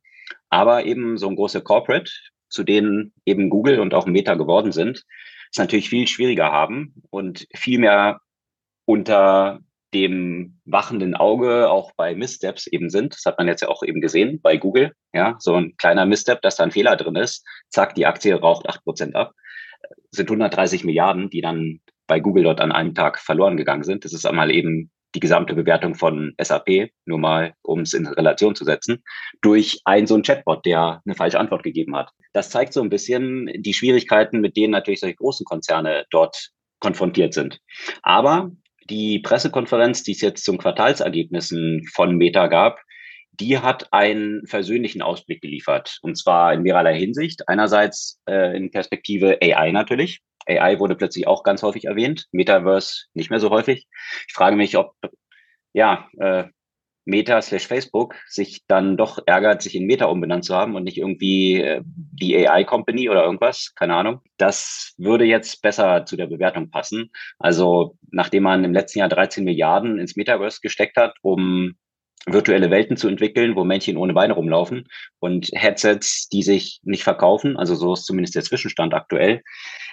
aber eben so ein großer Corporate, zu denen eben Google und auch Meta geworden sind, es natürlich viel schwieriger haben und viel mehr unter dem wachenden Auge auch bei Missteps eben sind. Das hat man jetzt ja auch eben gesehen bei Google. Ja, so ein kleiner Misstep, dass da ein Fehler drin ist. Zack, die Aktie raucht acht Prozent ab sind 130 Milliarden, die dann bei Google dort an einem Tag verloren gegangen sind. Das ist einmal eben die gesamte Bewertung von SAP, nur mal, um es in Relation zu setzen, durch einen so einen Chatbot, der eine falsche Antwort gegeben hat. Das zeigt so ein bisschen die Schwierigkeiten, mit denen natürlich solche großen Konzerne dort konfrontiert sind. Aber die Pressekonferenz, die es jetzt zum Quartalsergebnissen von Meta gab, die hat einen versöhnlichen Ausblick geliefert. Und zwar in mehrerlei Hinsicht. Einerseits äh, in Perspektive AI natürlich. AI wurde plötzlich auch ganz häufig erwähnt, Metaverse nicht mehr so häufig. Ich frage mich, ob ja, äh, Meta slash Facebook sich dann doch ärgert, sich in Meta umbenannt zu haben und nicht irgendwie äh, die AI Company oder irgendwas, keine Ahnung. Das würde jetzt besser zu der Bewertung passen. Also nachdem man im letzten Jahr 13 Milliarden ins Metaverse gesteckt hat, um virtuelle Welten zu entwickeln, wo Männchen ohne Beine rumlaufen und Headsets, die sich nicht verkaufen, also so ist zumindest der Zwischenstand aktuell,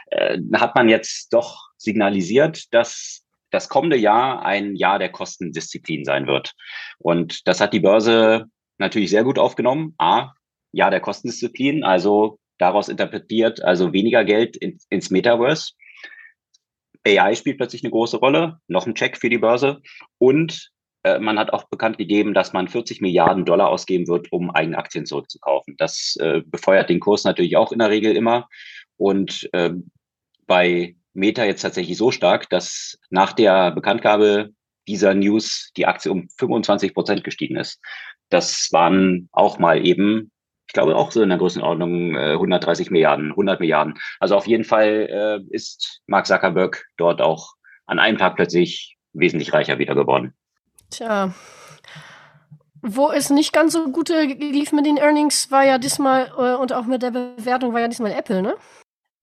äh, hat man jetzt doch signalisiert, dass das kommende Jahr ein Jahr der Kostendisziplin sein wird. Und das hat die Börse natürlich sehr gut aufgenommen. A, Jahr der Kostendisziplin, also daraus interpretiert, also weniger Geld in, ins Metaverse. AI spielt plötzlich eine große Rolle, noch ein Check für die Börse. Und äh, man hat auch bekannt gegeben, dass man 40 Milliarden Dollar ausgeben wird, um eigene Aktien zurückzukaufen. Das äh, befeuert den Kurs natürlich auch in der Regel immer. Und äh, bei Meta jetzt tatsächlich so stark, dass nach der Bekanntgabe dieser News die Aktie um 25 Prozent gestiegen ist. Das waren auch mal eben, ich glaube auch so in der Größenordnung äh, 130 Milliarden, 100 Milliarden. Also auf jeden Fall äh, ist Mark Zuckerberg dort auch an einem Tag plötzlich wesentlich reicher wieder geworden. Tja, wo es nicht ganz so gut lief mit den Earnings, war ja diesmal äh, und auch mit der Bewertung war ja diesmal Apple, ne?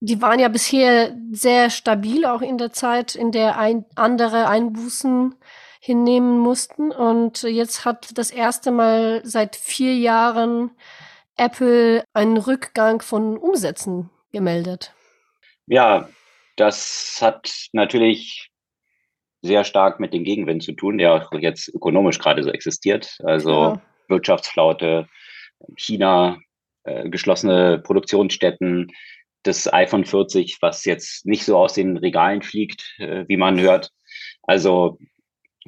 Die waren ja bisher sehr stabil, auch in der Zeit, in der ein, andere Einbußen hinnehmen mussten. Und jetzt hat das erste Mal seit vier Jahren Apple einen Rückgang von Umsätzen gemeldet. Ja, das hat natürlich sehr stark mit dem Gegenwind zu tun, der auch jetzt ökonomisch gerade so existiert. Also ja. Wirtschaftsflaute, China, äh, geschlossene Produktionsstätten, das iPhone 40, was jetzt nicht so aus den Regalen fliegt, äh, wie man hört. Also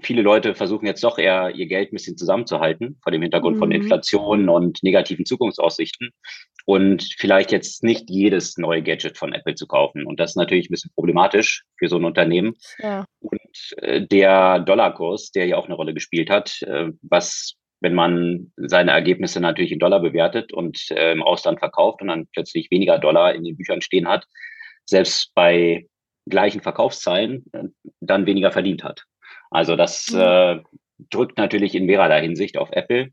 viele Leute versuchen jetzt doch eher ihr Geld ein bisschen zusammenzuhalten vor dem Hintergrund mhm. von Inflation und negativen Zukunftsaussichten und vielleicht jetzt nicht jedes neue Gadget von Apple zu kaufen. Und das ist natürlich ein bisschen problematisch für so ein Unternehmen. Ja. Und äh, der Dollarkurs, der ja auch eine Rolle gespielt hat, äh, was wenn man seine Ergebnisse natürlich in Dollar bewertet und äh, im Ausland verkauft und dann plötzlich weniger Dollar in den Büchern stehen hat, selbst bei gleichen Verkaufszahlen äh, dann weniger verdient hat. Also das mhm. äh, drückt natürlich in mehrerlei Hinsicht auf Apple.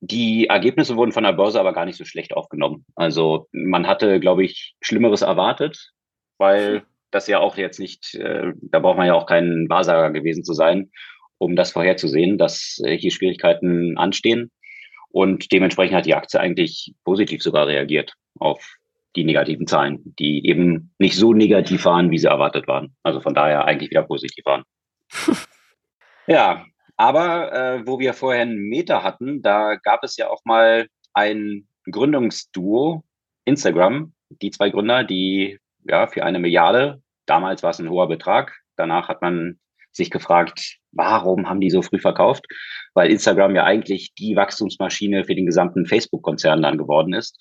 Die Ergebnisse wurden von der Börse aber gar nicht so schlecht aufgenommen. Also man hatte, glaube ich, Schlimmeres erwartet, weil das ja auch jetzt nicht, äh, da braucht man ja auch kein Wahrsager gewesen zu sein, um das vorherzusehen, dass äh, hier Schwierigkeiten anstehen. Und dementsprechend hat die Aktie eigentlich positiv sogar reagiert auf die negativen Zahlen, die eben nicht so negativ waren, wie sie erwartet waren. Also von daher eigentlich wieder positiv waren. <laughs> ja, aber äh, wo wir vorher einen Meter hatten, da gab es ja auch mal ein Gründungsduo, Instagram, die zwei Gründer, die ja für eine Milliarde, damals war es ein hoher Betrag, danach hat man sich gefragt, warum haben die so früh verkauft? Weil Instagram ja eigentlich die Wachstumsmaschine für den gesamten Facebook-Konzern dann geworden ist.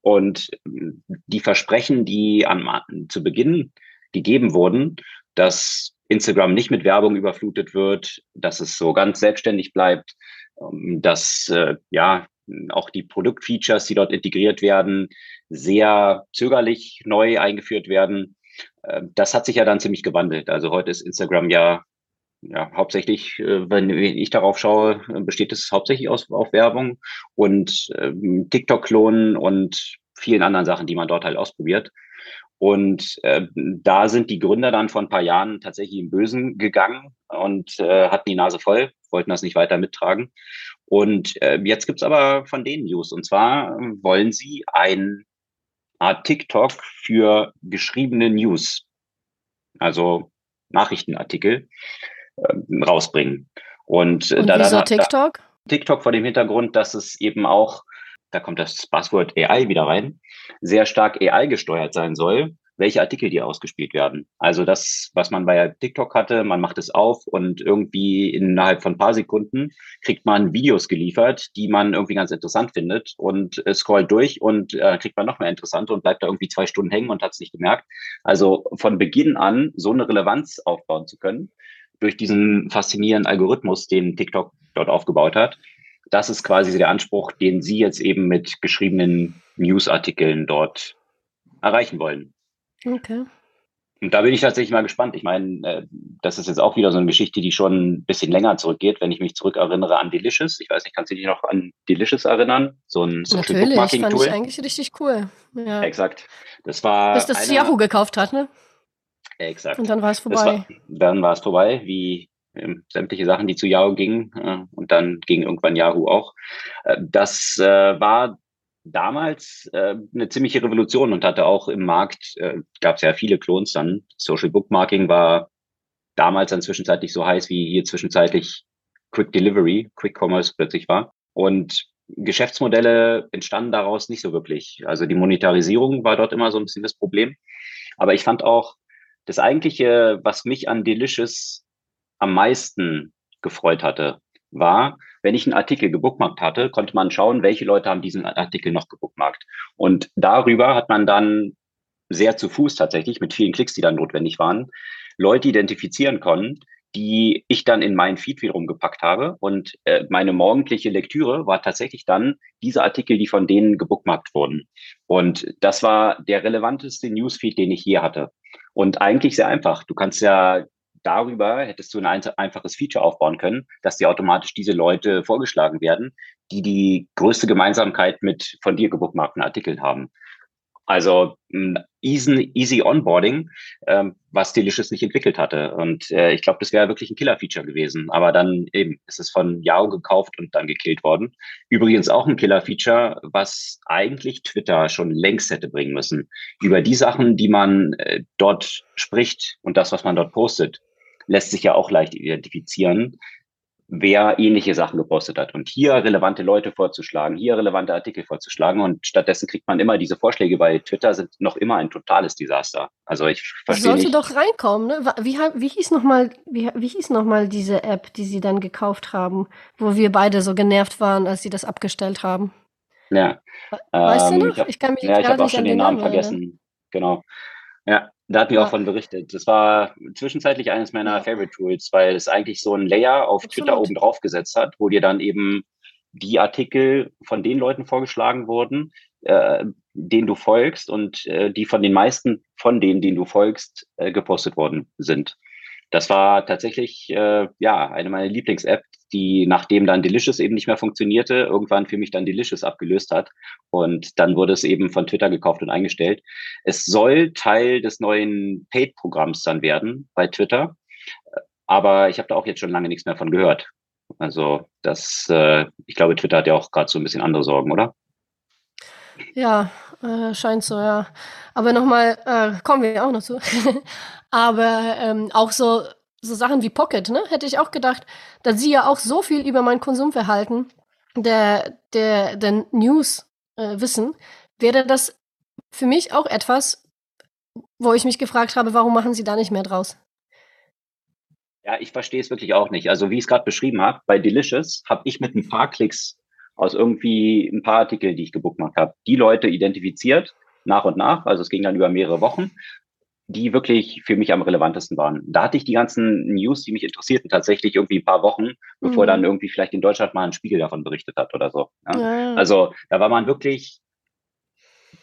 Und ähm, die Versprechen, die an, zu Beginn gegeben wurden, dass Instagram nicht mit Werbung überflutet wird, dass es so ganz selbstständig bleibt, ähm, dass äh, ja auch die Produktfeatures, die dort integriert werden, sehr zögerlich neu eingeführt werden. Äh, das hat sich ja dann ziemlich gewandelt. Also heute ist Instagram ja ja, hauptsächlich, äh, wenn ich darauf schaue, besteht es hauptsächlich aus auf Werbung und ähm, TikTok-Klonen und vielen anderen Sachen, die man dort halt ausprobiert. Und äh, da sind die Gründer dann vor ein paar Jahren tatsächlich im Bösen gegangen und äh, hatten die Nase voll, wollten das nicht weiter mittragen. Und äh, jetzt gibt's aber von denen News. Und zwar wollen sie ein Art TikTok für geschriebene News, also Nachrichtenartikel, äh, rausbringen. Und, äh, Und da, wieso da, TikTok? Da, TikTok vor dem Hintergrund, dass es eben auch, da kommt das Buzzword AI wieder rein, sehr stark AI gesteuert sein soll, welche Artikel die ausgespielt werden. Also das, was man bei TikTok hatte, man macht es auf und irgendwie innerhalb von ein paar Sekunden kriegt man Videos geliefert, die man irgendwie ganz interessant findet und äh, scrollt durch und äh, kriegt man noch mehr interessant und bleibt da irgendwie zwei Stunden hängen und hat es nicht gemerkt. Also von Beginn an so eine Relevanz aufbauen zu können, durch diesen faszinierenden Algorithmus, den TikTok dort aufgebaut hat. Das ist quasi der Anspruch, den Sie jetzt eben mit geschriebenen Newsartikeln dort erreichen wollen. Okay. Und da bin ich tatsächlich mal gespannt. Ich meine, äh, das ist jetzt auch wieder so eine Geschichte, die schon ein bisschen länger zurückgeht, wenn ich mich zurückerinnere an Delicious. Ich weiß nicht, kannst du dich noch an Delicious erinnern? So ein Social Natürlich, Bookmarking fand ich eigentlich richtig cool. Ja. Exakt. Das war. Bis das Yahoo gekauft hat, ne? Exakt. Und dann war es vorbei. War, dann war es vorbei, wie ähm, sämtliche Sachen, die zu Yahoo gingen. Äh, und dann ging irgendwann Yahoo auch. Äh, das war damals äh, eine ziemliche Revolution und hatte auch im Markt, äh, gab es ja viele Klons dann. Social Bookmarking war damals dann zwischenzeitlich so heiß, wie hier zwischenzeitlich Quick Delivery, Quick Commerce plötzlich war. Und Geschäftsmodelle entstanden daraus nicht so wirklich. Also die Monetarisierung war dort immer so ein bisschen das Problem. Aber ich fand auch das eigentliche, was mich an Delicious am meisten gefreut hatte, war, wenn ich einen Artikel gebookmarkt hatte, konnte man schauen, welche Leute haben diesen Artikel noch gebookmarkt. Und darüber hat man dann sehr zu Fuß tatsächlich, mit vielen Klicks, die dann notwendig waren, Leute identifizieren können, die ich dann in meinen Feed wiederum gepackt habe. Und äh, meine morgendliche Lektüre war tatsächlich dann diese Artikel, die von denen gebookmarkt wurden. Und das war der relevanteste Newsfeed, den ich je hatte. Und eigentlich sehr einfach. Du kannst ja darüber hättest du ein einfaches Feature aufbauen können, dass dir automatisch diese Leute vorgeschlagen werden, die die größte Gemeinsamkeit mit von dir gebookmarkten Artikeln haben. Also easy, easy Onboarding, ähm, was Delicious nicht entwickelt hatte. Und äh, ich glaube, das wäre wirklich ein Killer-Feature gewesen. Aber dann eben ist es von Yahoo gekauft und dann gekillt worden. Übrigens auch ein Killer-Feature, was eigentlich Twitter schon längst hätte bringen müssen. Über die Sachen, die man äh, dort spricht und das, was man dort postet, lässt sich ja auch leicht identifizieren, wer ähnliche Sachen gepostet hat. Und hier relevante Leute vorzuschlagen, hier relevante Artikel vorzuschlagen. Und stattdessen kriegt man immer diese Vorschläge bei Twitter, sind noch immer ein totales Desaster. Also ich verstehe Sollte nicht. doch reinkommen, ne? Wie, wie hieß nochmal, wie, wie hieß noch mal diese App, die sie dann gekauft haben, wo wir beide so genervt waren, als sie das abgestellt haben? Ja. Weißt ähm, du noch? Ich, hab, ich kann mich ja, ich habe auch schon den Namen, Namen vergessen. Genau. Ja, da hat mir ja. auch von berichtet. Das war zwischenzeitlich eines meiner ja. Favorite Tools, weil es eigentlich so ein Layer auf Absolut. Twitter oben drauf gesetzt hat, wo dir dann eben die Artikel von den Leuten vorgeschlagen wurden, äh, denen du folgst und äh, die von den meisten von denen, denen du folgst, äh, gepostet worden sind. Das war tatsächlich äh, ja eine meiner Lieblings-App, die nachdem dann Delicious eben nicht mehr funktionierte, irgendwann für mich dann Delicious abgelöst hat. Und dann wurde es eben von Twitter gekauft und eingestellt. Es soll Teil des neuen Paid-Programms dann werden bei Twitter. Aber ich habe da auch jetzt schon lange nichts mehr von gehört. Also das, äh, ich glaube, Twitter hat ja auch gerade so ein bisschen andere Sorgen, oder? Ja, äh, scheint so, ja. Aber nochmal, äh, kommen wir auch noch zu. <laughs> Aber ähm, auch so, so Sachen wie Pocket, ne? Hätte ich auch gedacht, da sie ja auch so viel über mein Konsumverhalten der, der, der News äh, wissen, wäre das für mich auch etwas, wo ich mich gefragt habe, warum machen sie da nicht mehr draus? Ja, ich verstehe es wirklich auch nicht. Also wie ich es gerade beschrieben habe, bei Delicious habe ich mit ein paar Klicks aus irgendwie ein paar Artikeln, die ich gebucht habe, die Leute identifiziert, nach und nach. Also es ging dann über mehrere Wochen, die wirklich für mich am relevantesten waren. Da hatte ich die ganzen News, die mich interessierten, tatsächlich irgendwie ein paar Wochen, bevor mhm. dann irgendwie vielleicht in Deutschland mal ein Spiegel davon berichtet hat oder so. Ja? Ja. Also da war man wirklich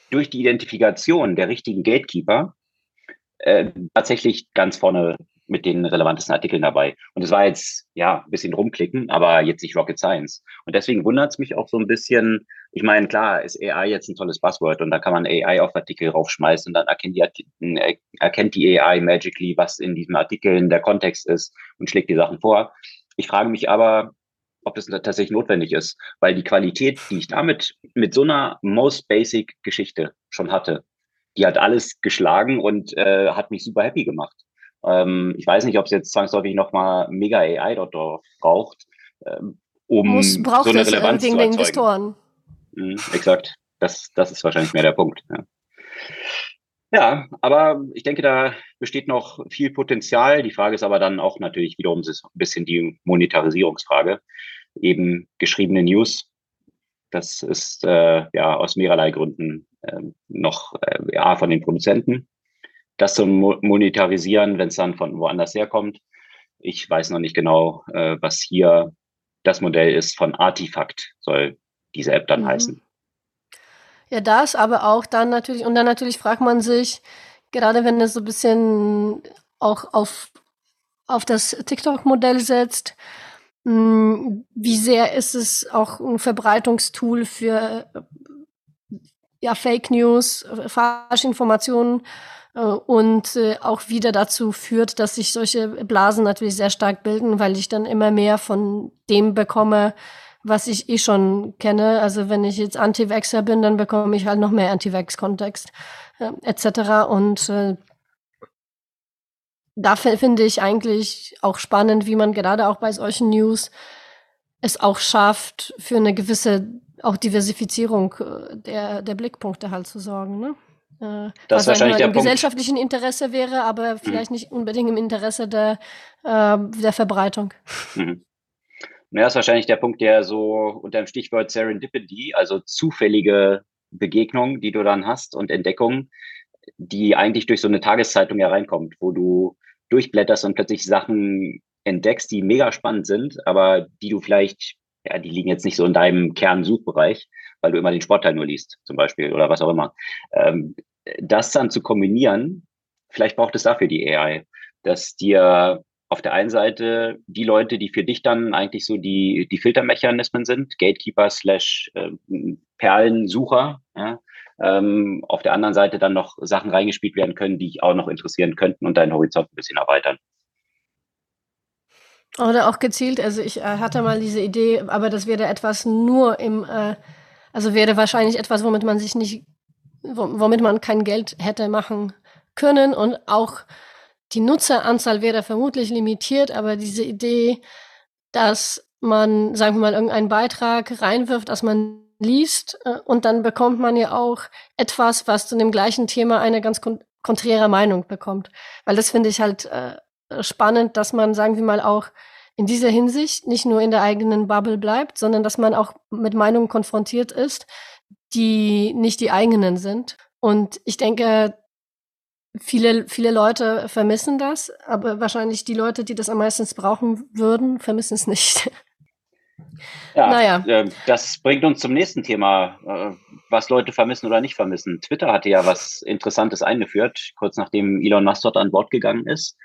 durch die Identifikation der richtigen Gatekeeper äh, tatsächlich ganz vorne mit den relevantesten Artikeln dabei. Und es war jetzt, ja, ein bisschen rumklicken, aber jetzt nicht Rocket Science. Und deswegen wundert es mich auch so ein bisschen, ich meine, klar, ist AI jetzt ein tolles Buzzword und da kann man AI auf Artikel raufschmeißen und dann erkennt die, erkennt die AI magically, was in diesem Artikel in der Kontext ist und schlägt die Sachen vor. Ich frage mich aber, ob das tatsächlich notwendig ist, weil die Qualität, die ich damit mit so einer most basic Geschichte schon hatte, die hat alles geschlagen und äh, hat mich super happy gemacht. Ähm, ich weiß nicht, ob es jetzt zwangsläufig nochmal mega AI dort braucht, ähm, um Muss, braucht so eine Relevanz es, äh, wegen den Investoren. Mhm, exakt. Das, das ist wahrscheinlich mehr der Punkt. Ja. Ja, aber ich denke, da besteht noch viel Potenzial. Die Frage ist aber dann auch natürlich wiederum ein bisschen die Monetarisierungsfrage. Eben geschriebene News, das ist äh, ja aus mehrerlei Gründen äh, noch äh, ja, von den Produzenten das zu monetarisieren, wenn es dann von woanders herkommt. Ich weiß noch nicht genau, äh, was hier das Modell ist von Artifact, soll diese App dann mhm. heißen. Ja, das, aber auch dann natürlich, und dann natürlich fragt man sich, gerade wenn es so ein bisschen auch auf, auf das TikTok-Modell setzt, hm, wie sehr ist es auch ein Verbreitungstool für ja, Fake News, Falschinformationen und äh, auch wieder dazu führt, dass sich solche Blasen natürlich sehr stark bilden, weil ich dann immer mehr von dem bekomme, was ich eh schon kenne. Also wenn ich jetzt Anti-Vaxxer bin, dann bekomme ich halt noch mehr Anti-Vax-Kontext äh, etc. Und äh, da finde ich eigentlich auch spannend, wie man gerade auch bei solchen News es auch schafft, für eine gewisse auch Diversifizierung äh, der, der Blickpunkte halt zu sorgen. Ne? Äh, das was wahrscheinlich der im Punkt. gesellschaftlichen Interesse wäre, aber vielleicht mhm. nicht unbedingt im Interesse der, äh, der Verbreitung. Mhm. Ja, das ist wahrscheinlich der Punkt, der so unter dem Stichwort Serendipity, also zufällige Begegnungen, die du dann hast und Entdeckungen, die eigentlich durch so eine Tageszeitung hereinkommt, wo du durchblätterst und plötzlich Sachen entdeckst, die mega spannend sind, aber die du vielleicht, ja, die liegen jetzt nicht so in deinem Kernsuchbereich, weil du immer den Sportteil nur liest, zum Beispiel, oder was auch immer. Ähm, das dann zu kombinieren, vielleicht braucht es dafür die AI, dass dir auf der einen Seite die Leute, die für dich dann eigentlich so die, die Filtermechanismen sind, Gatekeeper slash äh, Perlensucher, ja, ähm, auf der anderen Seite dann noch Sachen reingespielt werden können, die dich auch noch interessieren könnten und deinen Horizont ein bisschen erweitern. Oder auch gezielt, also ich äh, hatte mal diese Idee, aber das wäre etwas nur im, äh, also wäre wahrscheinlich etwas, womit man sich nicht, womit man kein Geld hätte machen können und auch die Nutzeranzahl wäre vermutlich limitiert, aber diese Idee, dass man, sagen wir mal, irgendeinen Beitrag reinwirft, dass man liest äh, und dann bekommt man ja auch etwas, was zu dem gleichen Thema eine ganz kon konträre Meinung bekommt. Weil das finde ich halt äh, spannend, dass man, sagen wir mal, auch in dieser Hinsicht nicht nur in der eigenen Bubble bleibt, sondern dass man auch mit Meinungen konfrontiert ist, die nicht die eigenen sind. Und ich denke, viele, viele Leute vermissen das, aber wahrscheinlich die Leute, die das am meisten brauchen würden, vermissen es nicht. <laughs> Ja, naja. Äh, das bringt uns zum nächsten Thema, äh, was Leute vermissen oder nicht vermissen. Twitter hatte ja was Interessantes eingeführt, kurz nachdem Elon Musk dort an Bord gegangen ist.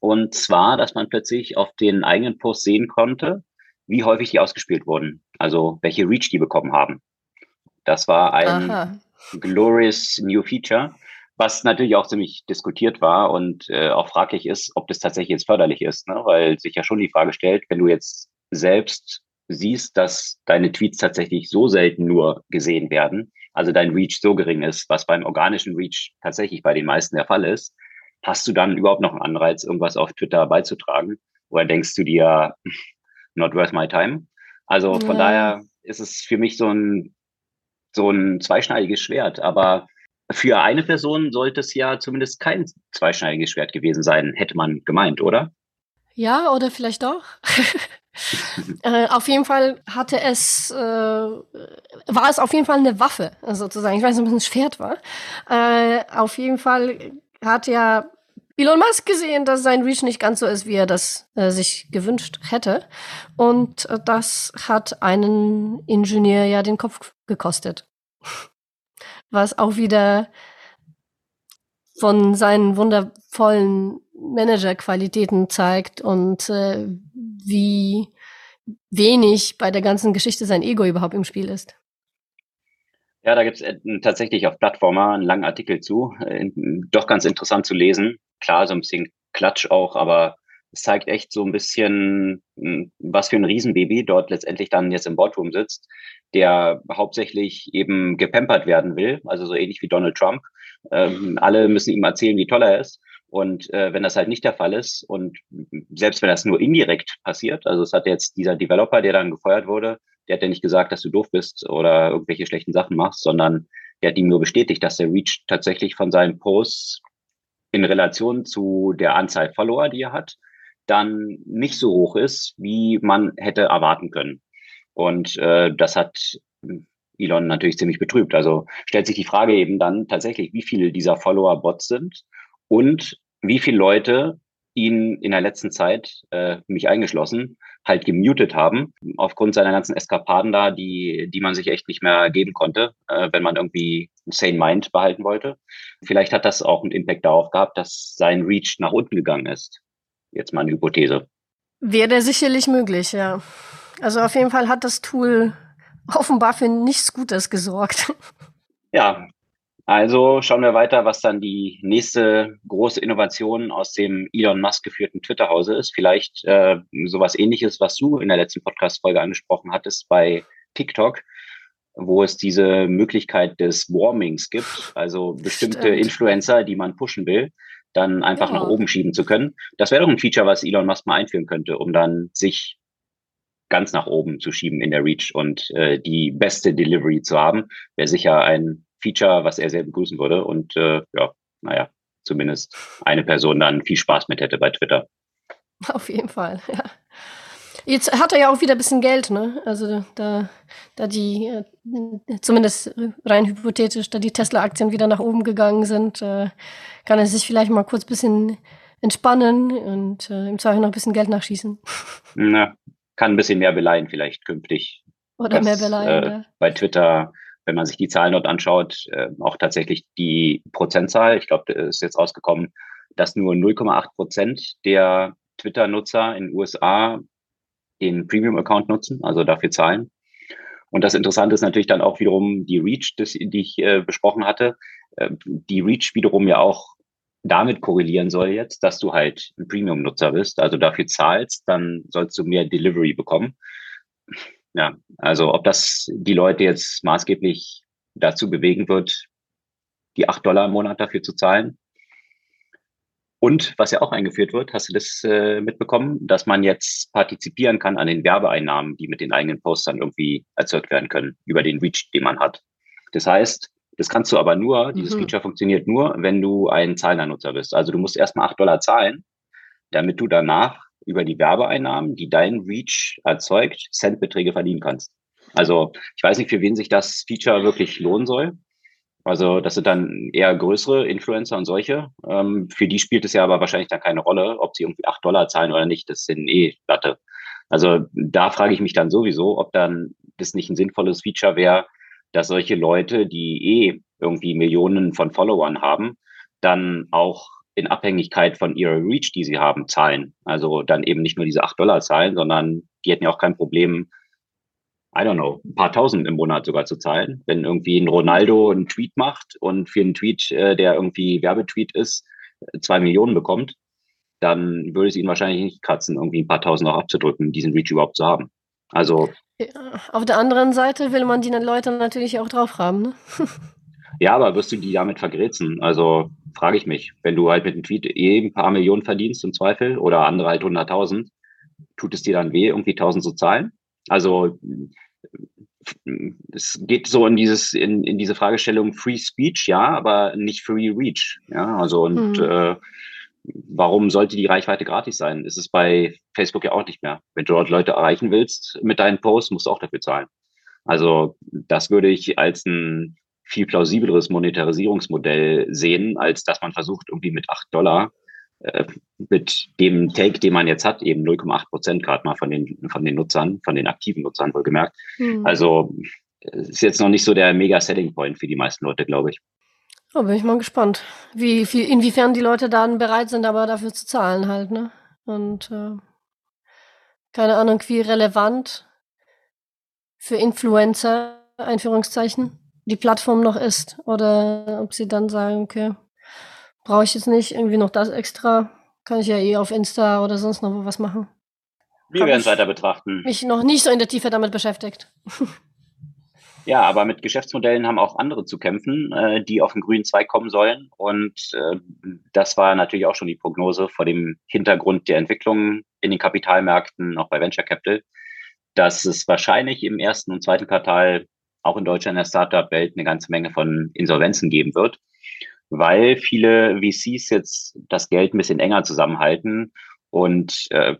Und zwar, dass man plötzlich auf den eigenen Post sehen konnte, wie häufig die ausgespielt wurden, also welche Reach die bekommen haben. Das war ein Aha. glorious new feature, was natürlich auch ziemlich diskutiert war und äh, auch fraglich ist, ob das tatsächlich jetzt förderlich ist, ne? weil sich ja schon die Frage stellt, wenn du jetzt selbst siehst, dass deine Tweets tatsächlich so selten nur gesehen werden, also dein Reach so gering ist, was beim organischen Reach tatsächlich bei den meisten der Fall ist, hast du dann überhaupt noch einen Anreiz, irgendwas auf Twitter beizutragen? Oder denkst du dir, <laughs> not worth my time? Also von ja. daher ist es für mich so ein, so ein zweischneidiges Schwert. Aber für eine Person sollte es ja zumindest kein zweischneidiges Schwert gewesen sein, hätte man gemeint, oder? Ja, oder vielleicht doch. <laughs> äh, auf jeden Fall hatte es, äh, war es auf jeden Fall eine Waffe, sozusagen. Ich weiß nicht, ob es ein Schwert war. Äh, auf jeden Fall hat ja Elon Musk gesehen, dass sein Reach nicht ganz so ist, wie er das äh, sich gewünscht hätte. Und äh, das hat einen Ingenieur ja den Kopf gekostet. Was auch wieder von seinen wundervollen Managerqualitäten zeigt und äh, wie wenig bei der ganzen Geschichte sein Ego überhaupt im Spiel ist. Ja, da gibt es äh, tatsächlich auf Plattformer einen langen Artikel zu. Äh, doch ganz interessant zu lesen. Klar, so ein bisschen Klatsch auch, aber es zeigt echt so ein bisschen, hm, was für ein Riesenbaby dort letztendlich dann jetzt im Boardroom sitzt, der hauptsächlich eben gepampert werden will, also so ähnlich wie Donald Trump. Ähm, alle müssen ihm erzählen, wie toll er ist. Und äh, wenn das halt nicht der Fall ist und selbst wenn das nur indirekt passiert, also es hat jetzt dieser Developer, der dann gefeuert wurde, der hat ja nicht gesagt, dass du doof bist oder irgendwelche schlechten Sachen machst, sondern der hat ihm nur bestätigt, dass der Reach tatsächlich von seinen Posts in Relation zu der Anzahl Follower, die er hat, dann nicht so hoch ist, wie man hätte erwarten können. Und äh, das hat Elon natürlich ziemlich betrübt. Also stellt sich die Frage eben dann tatsächlich, wie viele dieser Follower Bots sind und wie viele Leute ihn in der letzten Zeit, äh, mich eingeschlossen, halt gemutet haben, aufgrund seiner ganzen Eskapaden da, die, die man sich echt nicht mehr geben konnte, äh, wenn man irgendwie ein sane Mind behalten wollte. Vielleicht hat das auch einen Impact darauf gehabt, dass sein Reach nach unten gegangen ist. Jetzt mal eine Hypothese. Wäre sicherlich möglich, ja. Also auf jeden Fall hat das Tool offenbar für nichts Gutes gesorgt. Ja, also schauen wir weiter, was dann die nächste große Innovation aus dem Elon Musk geführten Twitter-Hause ist. Vielleicht äh, sowas ähnliches, was du in der letzten Podcast-Folge angesprochen hattest bei TikTok, wo es diese Möglichkeit des Warmings gibt, also bestimmte Stimmt. Influencer, die man pushen will, dann einfach ja. nach oben schieben zu können. Das wäre doch ein Feature, was Elon Musk mal einführen könnte, um dann sich ganz nach oben zu schieben in der Reach und äh, die beste Delivery zu haben, wäre sicher ein Feature, was er sehr begrüßen würde. Und äh, ja, naja, zumindest eine Person dann viel Spaß mit hätte bei Twitter. <laughs> Auf jeden Fall, <laughs> ja. Jetzt hat er ja auch wieder ein bisschen Geld, ne? Also da, da die, äh, zumindest rein hypothetisch, da die Tesla-Aktien wieder nach oben gegangen sind, äh, kann er sich vielleicht mal kurz ein bisschen entspannen und äh, im Zweifel noch ein bisschen Geld nachschießen. Na, kann ein bisschen mehr beleihen vielleicht künftig. Oder mehr beleihen, ja. Bei Twitter wenn man sich die Zahlen dort anschaut, äh, auch tatsächlich die Prozentzahl. Ich glaube, ist jetzt rausgekommen, dass nur 0,8 Prozent der Twitter-Nutzer in den USA den Premium-Account nutzen, also dafür zahlen. Und das Interessante ist natürlich dann auch wiederum die Reach, das, die ich äh, besprochen hatte. Äh, die Reach wiederum ja auch damit korrelieren soll jetzt, dass du halt ein Premium-Nutzer bist, also dafür zahlst, dann sollst du mehr Delivery bekommen. Ja, also ob das die Leute jetzt maßgeblich dazu bewegen wird, die acht Dollar im Monat dafür zu zahlen. Und was ja auch eingeführt wird, hast du das äh, mitbekommen, dass man jetzt partizipieren kann an den Werbeeinnahmen, die mit den eigenen Postern irgendwie erzeugt werden können, über den Reach, den man hat. Das heißt, das kannst du aber nur, dieses mhm. Feature funktioniert nur, wenn du ein zahlender Nutzer bist. Also du musst erstmal acht Dollar zahlen, damit du danach über die Werbeeinnahmen, die dein Reach erzeugt, Centbeträge verdienen kannst. Also ich weiß nicht, für wen sich das Feature wirklich lohnen soll. Also das sind dann eher größere Influencer und solche. Ähm, für die spielt es ja aber wahrscheinlich dann keine Rolle, ob sie irgendwie acht Dollar zahlen oder nicht. Das sind eh Latte. Also da frage ich mich dann sowieso, ob dann das nicht ein sinnvolles Feature wäre, dass solche Leute, die eh irgendwie Millionen von Followern haben, dann auch in Abhängigkeit von ihrer Reach, die sie haben, zahlen. Also dann eben nicht nur diese acht Dollar zahlen, sondern die hätten ja auch kein Problem, I don't know, ein paar tausend im Monat sogar zu zahlen. Wenn irgendwie ein Ronaldo einen Tweet macht und für einen Tweet, äh, der irgendwie Werbetweet ist, zwei Millionen bekommt, dann würde es ihn wahrscheinlich nicht kratzen, irgendwie ein paar tausend auch abzudrücken, diesen Reach überhaupt zu haben. Also. Ja, auf der anderen Seite will man die Leute natürlich auch drauf haben, ne? <laughs> ja, aber wirst du die damit vergrätzen? Also frage ich mich, wenn du halt mit einem Tweet eh ein paar Millionen verdienst im Zweifel oder andere halt 100.000, tut es dir dann weh, irgendwie 1.000 zu zahlen? Also es geht so in dieses in, in diese Fragestellung Free Speech, ja, aber nicht Free Reach, ja, also und mhm. äh, warum sollte die Reichweite gratis sein? Ist es bei Facebook ja auch nicht mehr. Wenn du dort Leute erreichen willst mit deinen Posts, musst du auch dafür zahlen. Also das würde ich als ein viel plausibleres Monetarisierungsmodell sehen, als dass man versucht, irgendwie mit acht Dollar äh, mit dem Take, den man jetzt hat, eben 0,8 Prozent gerade mal von den, von den Nutzern, von den aktiven Nutzern wohlgemerkt. Mhm. Also ist jetzt noch nicht so der mega Selling Point für die meisten Leute, glaube ich. Da oh, bin ich mal gespannt, wie viel, inwiefern die Leute dann bereit sind, aber dafür zu zahlen halt, ne? Und äh, keine Ahnung, wie relevant für Influencer, Einführungszeichen, die Plattform noch ist oder ob sie dann sagen, okay, brauche ich jetzt nicht irgendwie noch das extra, kann ich ja eh auf Insta oder sonst noch was machen. Wir werden es weiter betrachten. Mich noch nicht so in der Tiefe damit beschäftigt. <laughs> Ja, aber mit Geschäftsmodellen haben auch andere zu kämpfen, äh, die auf den grünen Zweig kommen sollen. Und äh, das war natürlich auch schon die Prognose vor dem Hintergrund der Entwicklung in den Kapitalmärkten, auch bei Venture Capital, dass es wahrscheinlich im ersten und zweiten Quartal auch in Deutschland in der Startup-Welt eine ganze Menge von Insolvenzen geben wird, weil viele VCs jetzt das Geld ein bisschen enger zusammenhalten und äh,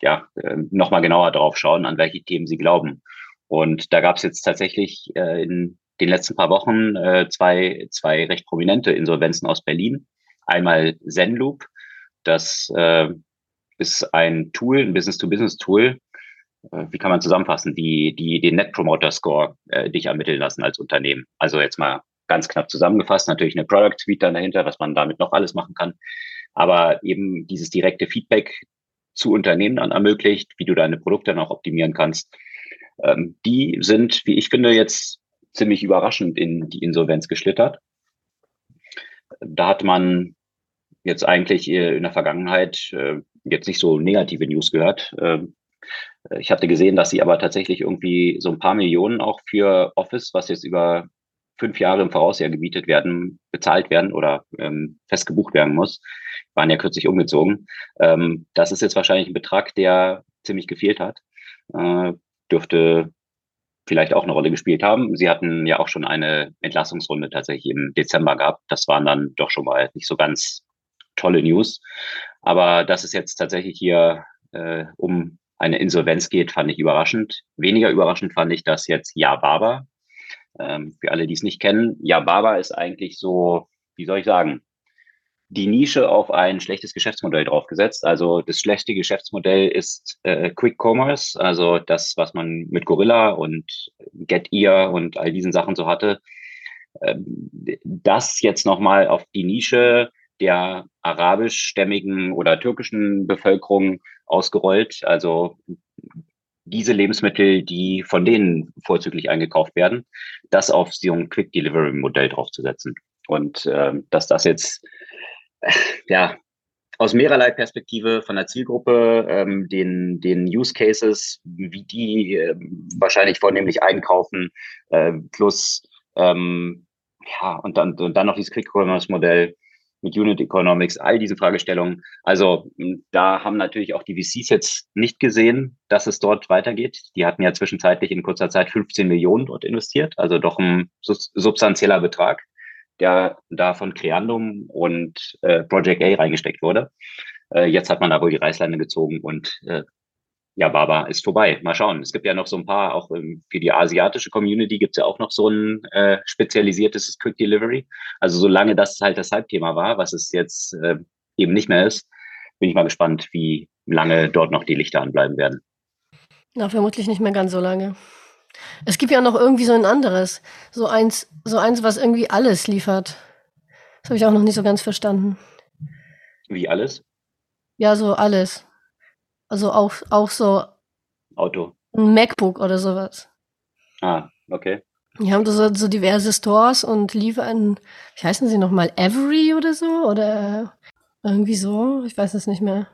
ja, äh, nochmal genauer drauf schauen, an welche Themen sie glauben. Und da gab es jetzt tatsächlich äh, in den letzten paar Wochen äh, zwei, zwei recht prominente Insolvenzen aus Berlin. Einmal Zenloop, Das äh, ist ein Tool, ein Business-to-Business-Tool. Äh, wie kann man zusammenfassen? Die, die den Net Promoter Score äh, dich ermitteln lassen als Unternehmen. Also jetzt mal ganz knapp zusammengefasst, natürlich eine Product Suite dann dahinter, was man damit noch alles machen kann. Aber eben dieses direkte Feedback zu Unternehmen dann ermöglicht, wie du deine Produkte auch optimieren kannst. Ähm, die sind, wie ich finde, jetzt ziemlich überraschend in die Insolvenz geschlittert. Da hat man jetzt eigentlich in der Vergangenheit äh, jetzt nicht so negative News gehört. Ähm, ich hatte gesehen, dass sie aber tatsächlich irgendwie so ein paar Millionen auch für Office, was jetzt über fünf Jahre im Vorausjahr gemietet werden, bezahlt werden oder ähm, fest gebucht werden muss. Waren ja kürzlich umgezogen. Ähm, das ist jetzt wahrscheinlich ein Betrag, der ziemlich gefehlt hat. Äh, dürfte vielleicht auch eine Rolle gespielt haben. Sie hatten ja auch schon eine Entlassungsrunde tatsächlich im Dezember gehabt. Das waren dann doch schon mal nicht so ganz tolle News. Aber dass es jetzt tatsächlich hier äh, um eine Insolvenz geht, fand ich überraschend. Weniger überraschend fand ich, dass jetzt Yababa, ähm, für alle, die es nicht kennen, Yababa ist eigentlich so, wie soll ich sagen, die Nische auf ein schlechtes Geschäftsmodell draufgesetzt. Also das schlechte Geschäftsmodell ist äh, Quick Commerce, also das, was man mit Gorilla und GetEar und all diesen Sachen so hatte. Ähm, das jetzt nochmal auf die Nische der arabischstämmigen oder türkischen Bevölkerung ausgerollt. Also diese Lebensmittel, die von denen vorzüglich eingekauft werden, das auf so ein Quick Delivery Modell draufzusetzen. Und äh, dass das jetzt äh, ja aus mehrerlei Perspektive von der Zielgruppe, ähm, den, den Use Cases, wie die äh, wahrscheinlich vornehmlich einkaufen, äh, plus ähm, ja, und dann, und dann noch dieses Quick Commerce Modell, mit Unit Economics, all diese Fragestellungen. Also da haben natürlich auch die VCs jetzt nicht gesehen, dass es dort weitergeht. Die hatten ja zwischenzeitlich in kurzer Zeit 15 Millionen dort investiert, also doch ein substanzieller Betrag, der da von Creandum und äh, Project A reingesteckt wurde. Äh, jetzt hat man da wohl die Reißleine gezogen und äh, ja, Baba ist vorbei. Mal schauen. Es gibt ja noch so ein paar, auch ähm, für die asiatische Community gibt es ja auch noch so ein äh, spezialisiertes Quick Delivery. Also solange das halt das Halbthema war, was es jetzt äh, eben nicht mehr ist, bin ich mal gespannt, wie lange dort noch die Lichter anbleiben werden. Na, vermutlich nicht mehr ganz so lange. Es gibt ja noch irgendwie so ein anderes, so eins, so eins, was irgendwie alles liefert. Das habe ich auch noch nicht so ganz verstanden. Wie alles? Ja, so alles. Also auch, auch so Auto. ein MacBook oder sowas. Ah, okay. Die haben so, so diverse Stores und liefern, wie heißen sie nochmal, Every oder so? Oder irgendwie so? Ich weiß es nicht mehr.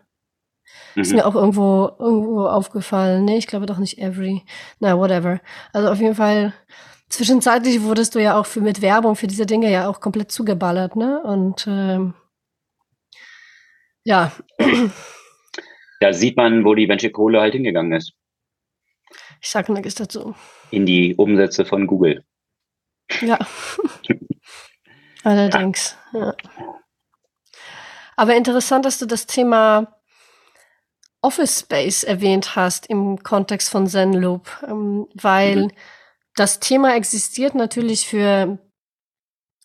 Mhm. Ist mir auch irgendwo, irgendwo aufgefallen. Nee, ich glaube doch nicht Every. Na, whatever. Also auf jeden Fall, zwischenzeitlich wurdest du ja auch für, mit Werbung für diese Dinge ja auch komplett zugeballert, ne? Und ähm, ja. Da sieht man, wo die Venture Kohle halt hingegangen ist. Ich sage nichts dazu. In die Umsätze von Google. Ja. <laughs> Allerdings. Ja. Aber interessant, dass du das Thema Office Space erwähnt hast im Kontext von Zenloop, ähm, weil mhm. das Thema existiert natürlich für,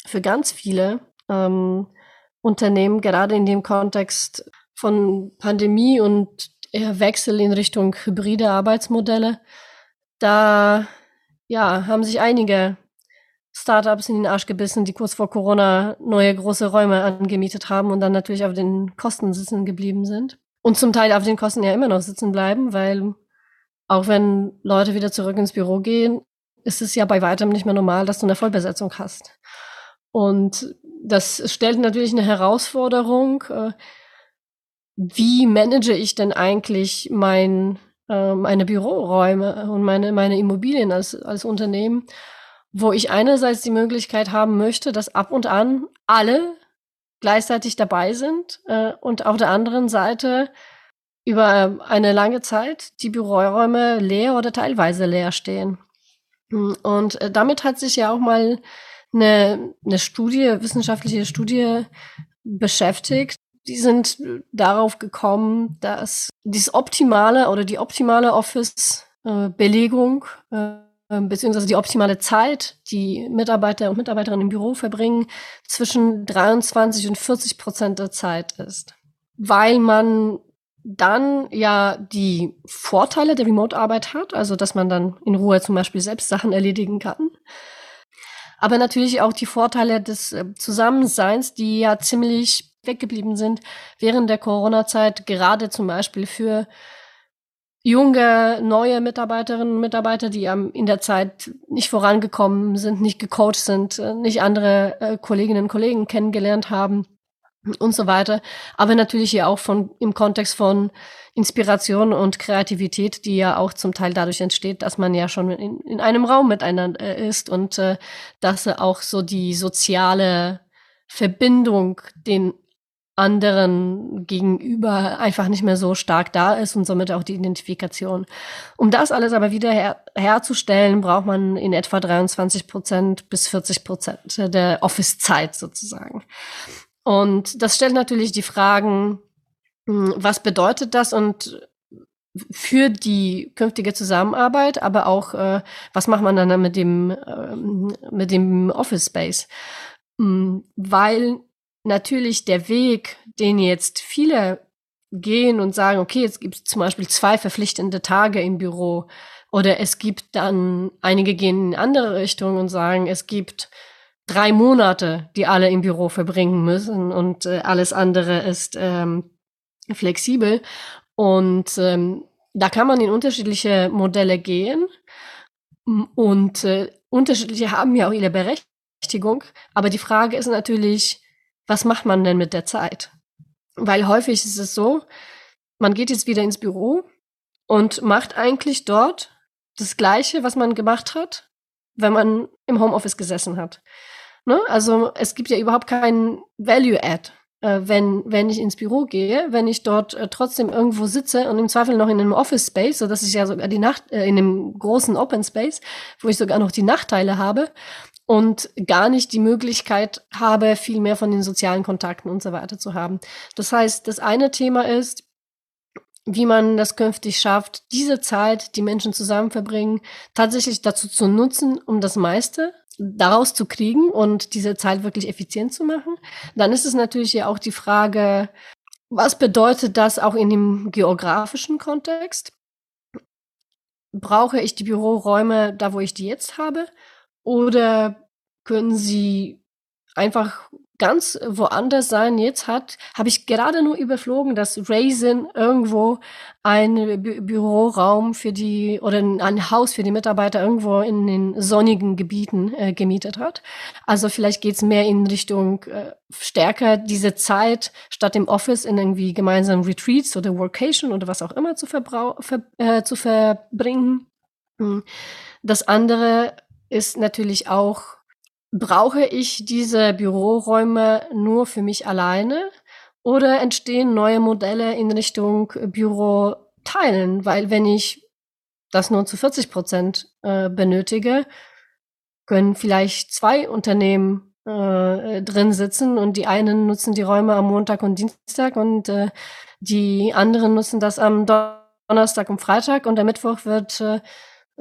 für ganz viele ähm, Unternehmen, gerade in dem Kontext von Pandemie und eher Wechsel in Richtung hybride Arbeitsmodelle. Da ja, haben sich einige Startups in den Arsch gebissen, die kurz vor Corona neue große Räume angemietet haben und dann natürlich auf den Kosten sitzen geblieben sind. Und zum Teil auf den Kosten ja immer noch sitzen bleiben, weil auch wenn Leute wieder zurück ins Büro gehen, ist es ja bei weitem nicht mehr normal, dass du eine Vollbesetzung hast. Und das stellt natürlich eine Herausforderung. Wie manage ich denn eigentlich mein, äh, meine Büroräume und meine, meine Immobilien als, als Unternehmen, wo ich einerseits die Möglichkeit haben möchte, dass ab und an alle gleichzeitig dabei sind äh, und auf der anderen Seite über eine lange Zeit die Büroräume leer oder teilweise leer stehen. Hm, und äh, damit hat sich ja auch mal eine, eine Studie, wissenschaftliche Studie beschäftigt, die sind darauf gekommen, dass dieses optimale oder die optimale Office-Belegung äh, beziehungsweise die optimale Zeit, die Mitarbeiter und Mitarbeiterinnen im Büro verbringen, zwischen 23 und 40 Prozent der Zeit ist. weil man dann ja die Vorteile der Remote-Arbeit hat, also dass man dann in Ruhe zum Beispiel selbst Sachen erledigen kann. Aber natürlich auch die Vorteile des äh, Zusammenseins, die ja ziemlich weggeblieben sind während der Corona-Zeit, gerade zum Beispiel für junge, neue Mitarbeiterinnen und Mitarbeiter, die in der Zeit nicht vorangekommen sind, nicht gecoacht sind, äh, nicht andere äh, Kolleginnen und Kollegen kennengelernt haben und so weiter. Aber natürlich ja auch von, im Kontext von Inspiration und Kreativität, die ja auch zum Teil dadurch entsteht, dass man ja schon in, in einem Raum miteinander äh, ist und äh, dass auch so die soziale Verbindung den anderen gegenüber einfach nicht mehr so stark da ist und somit auch die Identifikation. Um das alles aber wieder her herzustellen, braucht man in etwa 23 Prozent bis 40 Prozent der Office-Zeit sozusagen. Und das stellt natürlich die Fragen, hm, was bedeutet das und für die künftige Zusammenarbeit, aber auch, äh, was macht man dann mit dem, äh, mit dem Office Space? Hm, weil natürlich der Weg, den jetzt viele gehen und sagen, okay, jetzt gibt es zum Beispiel zwei verpflichtende Tage im Büro oder es gibt dann, einige gehen in andere Richtungen und sagen, es gibt drei Monate, die alle im Büro verbringen müssen und äh, alles andere ist ähm, flexibel. Und ähm, da kann man in unterschiedliche Modelle gehen und äh, unterschiedliche haben ja auch ihre Berechtigung. Aber die Frage ist natürlich, was macht man denn mit der Zeit? Weil häufig ist es so, man geht jetzt wieder ins Büro und macht eigentlich dort das Gleiche, was man gemacht hat, wenn man im Homeoffice gesessen hat. Ne? Also es gibt ja überhaupt keinen Value-Add, äh, wenn, wenn ich ins Büro gehe, wenn ich dort äh, trotzdem irgendwo sitze und im Zweifel noch in einem Office-Space, so dass ich ja sogar die Nacht, äh, in einem großen Open-Space, wo ich sogar noch die Nachteile habe und gar nicht die Möglichkeit habe, viel mehr von den sozialen Kontakten und so weiter zu haben. Das heißt, das eine Thema ist, wie man das künftig schafft, diese Zeit, die Menschen zusammen verbringen, tatsächlich dazu zu nutzen, um das meiste daraus zu kriegen und diese Zeit wirklich effizient zu machen. Dann ist es natürlich ja auch die Frage, was bedeutet das auch in dem geografischen Kontext? Brauche ich die Büroräume da, wo ich die jetzt habe? Oder können sie einfach ganz woanders sein. Jetzt hat, habe ich gerade nur überflogen, dass Raisin irgendwo ein Bü Büroraum für die oder ein Haus für die Mitarbeiter irgendwo in den sonnigen Gebieten äh, gemietet hat. Also vielleicht geht's mehr in Richtung äh, stärker diese Zeit statt im Office in irgendwie gemeinsamen Retreats oder Workation oder was auch immer zu, verbrau ver äh, zu verbringen. Hm. Das andere ist natürlich auch Brauche ich diese Büroräume nur für mich alleine oder entstehen neue Modelle in Richtung Büro teilen? Weil wenn ich das nur zu 40 Prozent äh, benötige, können vielleicht zwei Unternehmen äh, drin sitzen und die einen nutzen die Räume am Montag und Dienstag und äh, die anderen nutzen das am Donnerstag und Freitag und der Mittwoch wird, äh,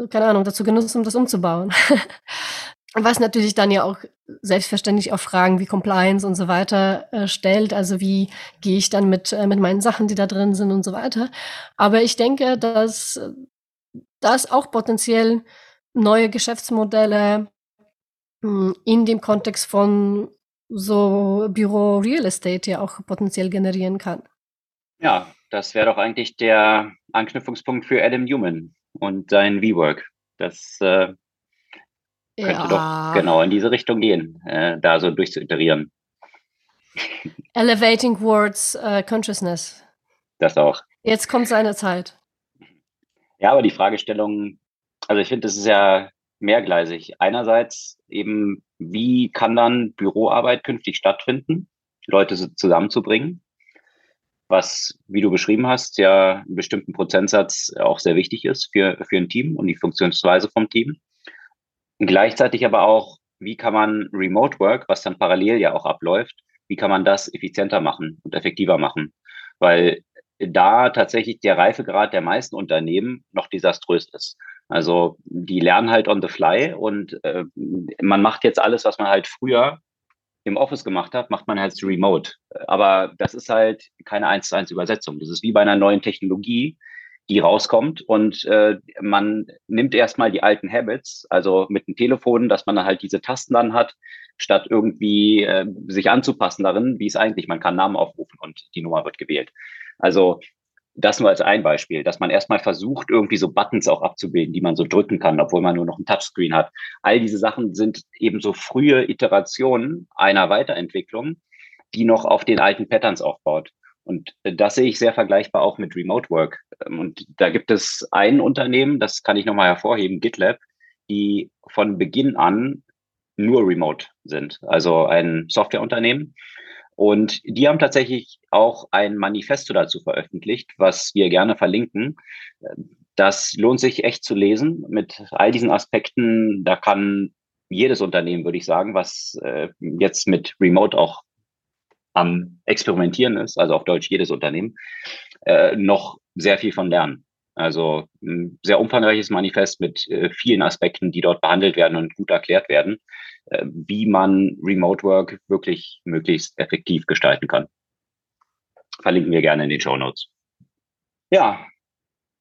keine Ahnung, dazu genutzt, um das umzubauen. <laughs> Was natürlich dann ja auch selbstverständlich auch Fragen wie Compliance und so weiter äh, stellt. Also wie gehe ich dann mit, äh, mit meinen Sachen, die da drin sind und so weiter. Aber ich denke, dass das auch potenziell neue Geschäftsmodelle mh, hm, in dem Kontext von so Büro Real Estate ja auch potenziell generieren kann. Ja, das wäre doch eigentlich der Anknüpfungspunkt für Adam Newman und sein V-Work. Das äh, könnte ja. doch genau in diese Richtung gehen, äh, da so durchzuiterieren. Elevating Words uh, Consciousness. Das auch. Jetzt kommt seine Zeit. Ja, aber die Fragestellung, also ich finde, das ist ja mehrgleisig. Einerseits eben, wie kann dann Büroarbeit künftig stattfinden, Leute zusammenzubringen, was, wie du beschrieben hast, ja einen bestimmten Prozentsatz auch sehr wichtig ist für, für ein Team und die Funktionsweise vom Team. Und gleichzeitig aber auch, wie kann man Remote Work, was dann parallel ja auch abläuft, wie kann man das effizienter machen und effektiver machen? Weil da tatsächlich der Reifegrad der meisten Unternehmen noch desaströs ist. Also die lernen halt on the fly und äh, man macht jetzt alles, was man halt früher im Office gemacht habe, macht man halt remote. Aber das ist halt keine eins zu eins Übersetzung. Das ist wie bei einer neuen Technologie, die rauskommt und äh, man nimmt erstmal die alten Habits, also mit dem Telefon, dass man dann halt diese Tasten dann hat, statt irgendwie äh, sich anzupassen darin, wie es eigentlich, man kann Namen aufrufen und die Nummer wird gewählt. Also das nur als ein Beispiel, dass man erstmal versucht, irgendwie so Buttons auch abzubilden, die man so drücken kann, obwohl man nur noch ein Touchscreen hat. All diese Sachen sind eben so frühe Iterationen einer Weiterentwicklung, die noch auf den alten Patterns aufbaut. Und das sehe ich sehr vergleichbar auch mit Remote Work. Und da gibt es ein Unternehmen, das kann ich nochmal hervorheben, GitLab, die von Beginn an nur remote sind. Also ein Softwareunternehmen, und die haben tatsächlich auch ein Manifesto dazu veröffentlicht, was wir gerne verlinken. Das lohnt sich echt zu lesen mit all diesen Aspekten. Da kann jedes Unternehmen, würde ich sagen, was äh, jetzt mit Remote auch am Experimentieren ist, also auf Deutsch jedes Unternehmen, äh, noch sehr viel von lernen. Also ein sehr umfangreiches Manifest mit äh, vielen Aspekten, die dort behandelt werden und gut erklärt werden. Äh, wie man Remote Work wirklich möglichst effektiv gestalten kann. Verlinken wir gerne in den Show Notes. Ja,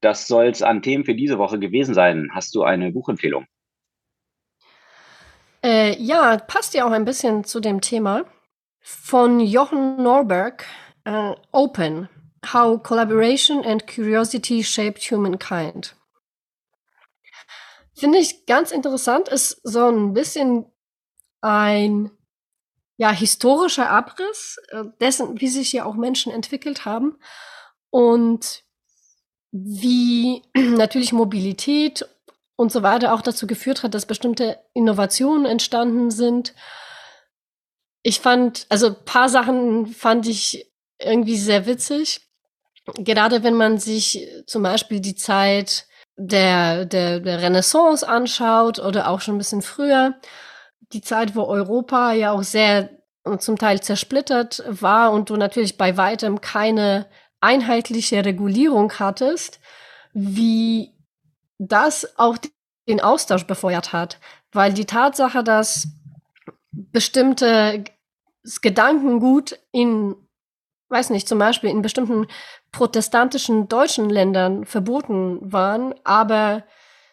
das soll es an Themen für diese Woche gewesen sein. Hast du eine Buchempfehlung? Äh, ja, passt ja auch ein bisschen zu dem Thema. Von Jochen Norberg, äh, Open, How Collaboration and Curiosity Shaped Humankind. Finde ich ganz interessant, ist so ein bisschen ein ja, historischer Abriss äh, dessen, wie sich ja auch Menschen entwickelt haben und wie <clears throat> natürlich Mobilität und so weiter auch dazu geführt hat, dass bestimmte Innovationen entstanden sind. Ich fand, also ein paar Sachen fand ich irgendwie sehr witzig. Gerade wenn man sich zum Beispiel die Zeit der, der, der Renaissance anschaut oder auch schon ein bisschen früher, die Zeit, wo Europa ja auch sehr äh, zum Teil zersplittert war und du natürlich bei weitem keine einheitliche Regulierung hattest, wie das auch den Austausch befeuert hat. Weil die Tatsache, dass bestimmte Gedankengut in, weiß nicht, zum Beispiel in bestimmten protestantischen deutschen Ländern verboten waren, aber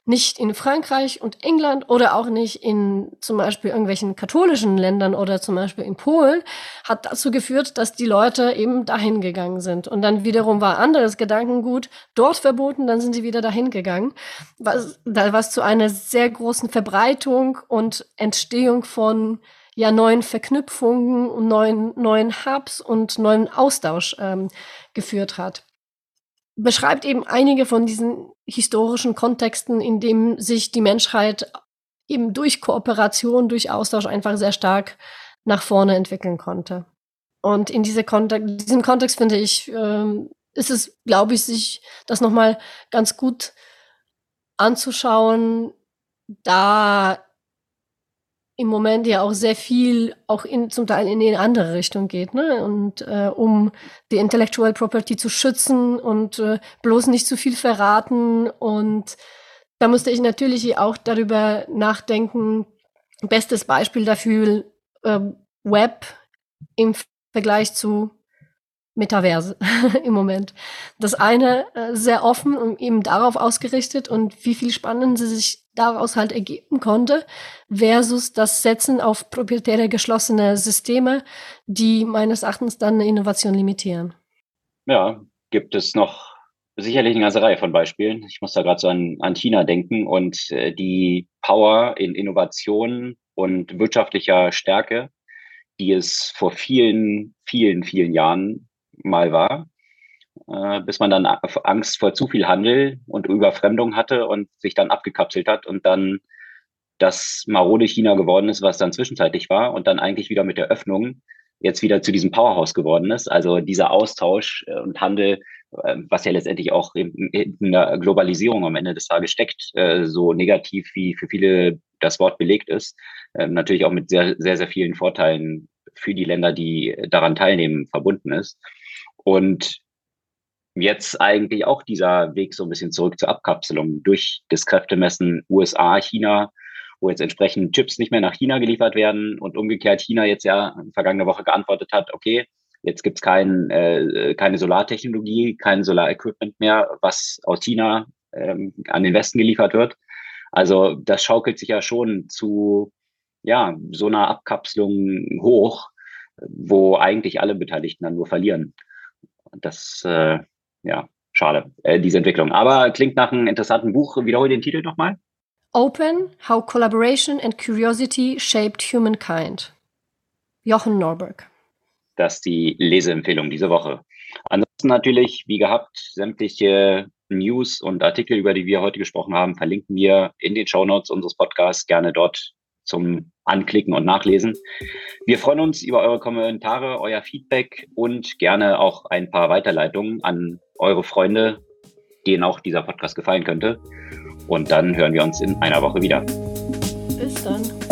nicht in Frankreich und England oder auch nicht in zum Beispiel irgendwelchen katholischen Ländern oder zum Beispiel in Polen, hat dazu geführt, dass die Leute eben dahin gegangen sind. Und dann wiederum war anderes Gedankengut dort verboten, dann sind sie wieder dahin gegangen, was, was zu einer sehr großen Verbreitung und Entstehung von ja neuen Verknüpfungen und neuen, neuen Hubs und neuen Austausch ähm, geführt hat beschreibt eben einige von diesen historischen Kontexten, in dem sich die Menschheit eben durch Kooperation, durch Austausch einfach sehr stark nach vorne entwickeln konnte. Und in diese Kontext, diesem Kontext finde ich, ähm, ist es, glaube ich, sich das nochmal ganz gut anzuschauen, da im Moment ja auch sehr viel auch in, zum Teil in eine andere Richtung geht, ne? Und äh, um die Intellectual Property zu schützen und äh, bloß nicht zu viel verraten. Und da musste ich natürlich auch darüber nachdenken. Bestes Beispiel dafür äh, Web im Vergleich zu Metaverse <laughs> im Moment. Das eine äh, sehr offen und eben darauf ausgerichtet und wie viel spannend sie sich daraus halt ergeben konnte, versus das Setzen auf proprietäre geschlossene Systeme, die meines Erachtens dann eine Innovation limitieren. Ja, gibt es noch sicherlich eine ganze Reihe von Beispielen. Ich muss da gerade so an, an China denken und äh, die Power in Innovation und wirtschaftlicher Stärke, die es vor vielen, vielen, vielen Jahren mal war, äh, bis man dann Angst vor zu viel Handel und Überfremdung hatte und sich dann abgekapselt hat und dann das marode China geworden ist, was dann zwischenzeitlich war und dann eigentlich wieder mit der Öffnung jetzt wieder zu diesem Powerhouse geworden ist. Also dieser Austausch äh, und Handel, äh, was ja letztendlich auch in, der Globalisierung am Ende des Tages steckt, äh, so negativ wie für viele das Wort belegt ist, natürlich auch mit sehr, sehr, sehr vielen Vorteilen für die Länder, die daran teilnehmen, verbunden ist. Und jetzt eigentlich auch dieser Weg so ein bisschen zurück zur Abkapselung durch das Kräftemessen USA, China wo jetzt entsprechend Chips nicht mehr nach China geliefert werden und umgekehrt China jetzt ja vergangene Woche geantwortet hat, okay, jetzt gibt es kein, äh, keine Solartechnologie, kein Solarequipment mehr, was aus China ähm, an den Westen geliefert wird. Also das schaukelt sich ja schon zu ja, so einer Abkapselung hoch, wo eigentlich alle Beteiligten dann nur verlieren. Das, äh, ja, schade, äh, diese Entwicklung. Aber klingt nach einem interessanten Buch. Wiederhole den Titel nochmal. Open, How Collaboration and Curiosity Shaped Humankind. Jochen Norberg. Das ist die Leseempfehlung diese Woche. Ansonsten natürlich, wie gehabt, sämtliche News und Artikel, über die wir heute gesprochen haben, verlinken wir in den Shownotes unseres Podcasts gerne dort zum Anklicken und Nachlesen. Wir freuen uns über eure Kommentare, euer Feedback und gerne auch ein paar Weiterleitungen an eure Freunde, denen auch dieser Podcast gefallen könnte. Und dann hören wir uns in einer Woche wieder. Bis dann.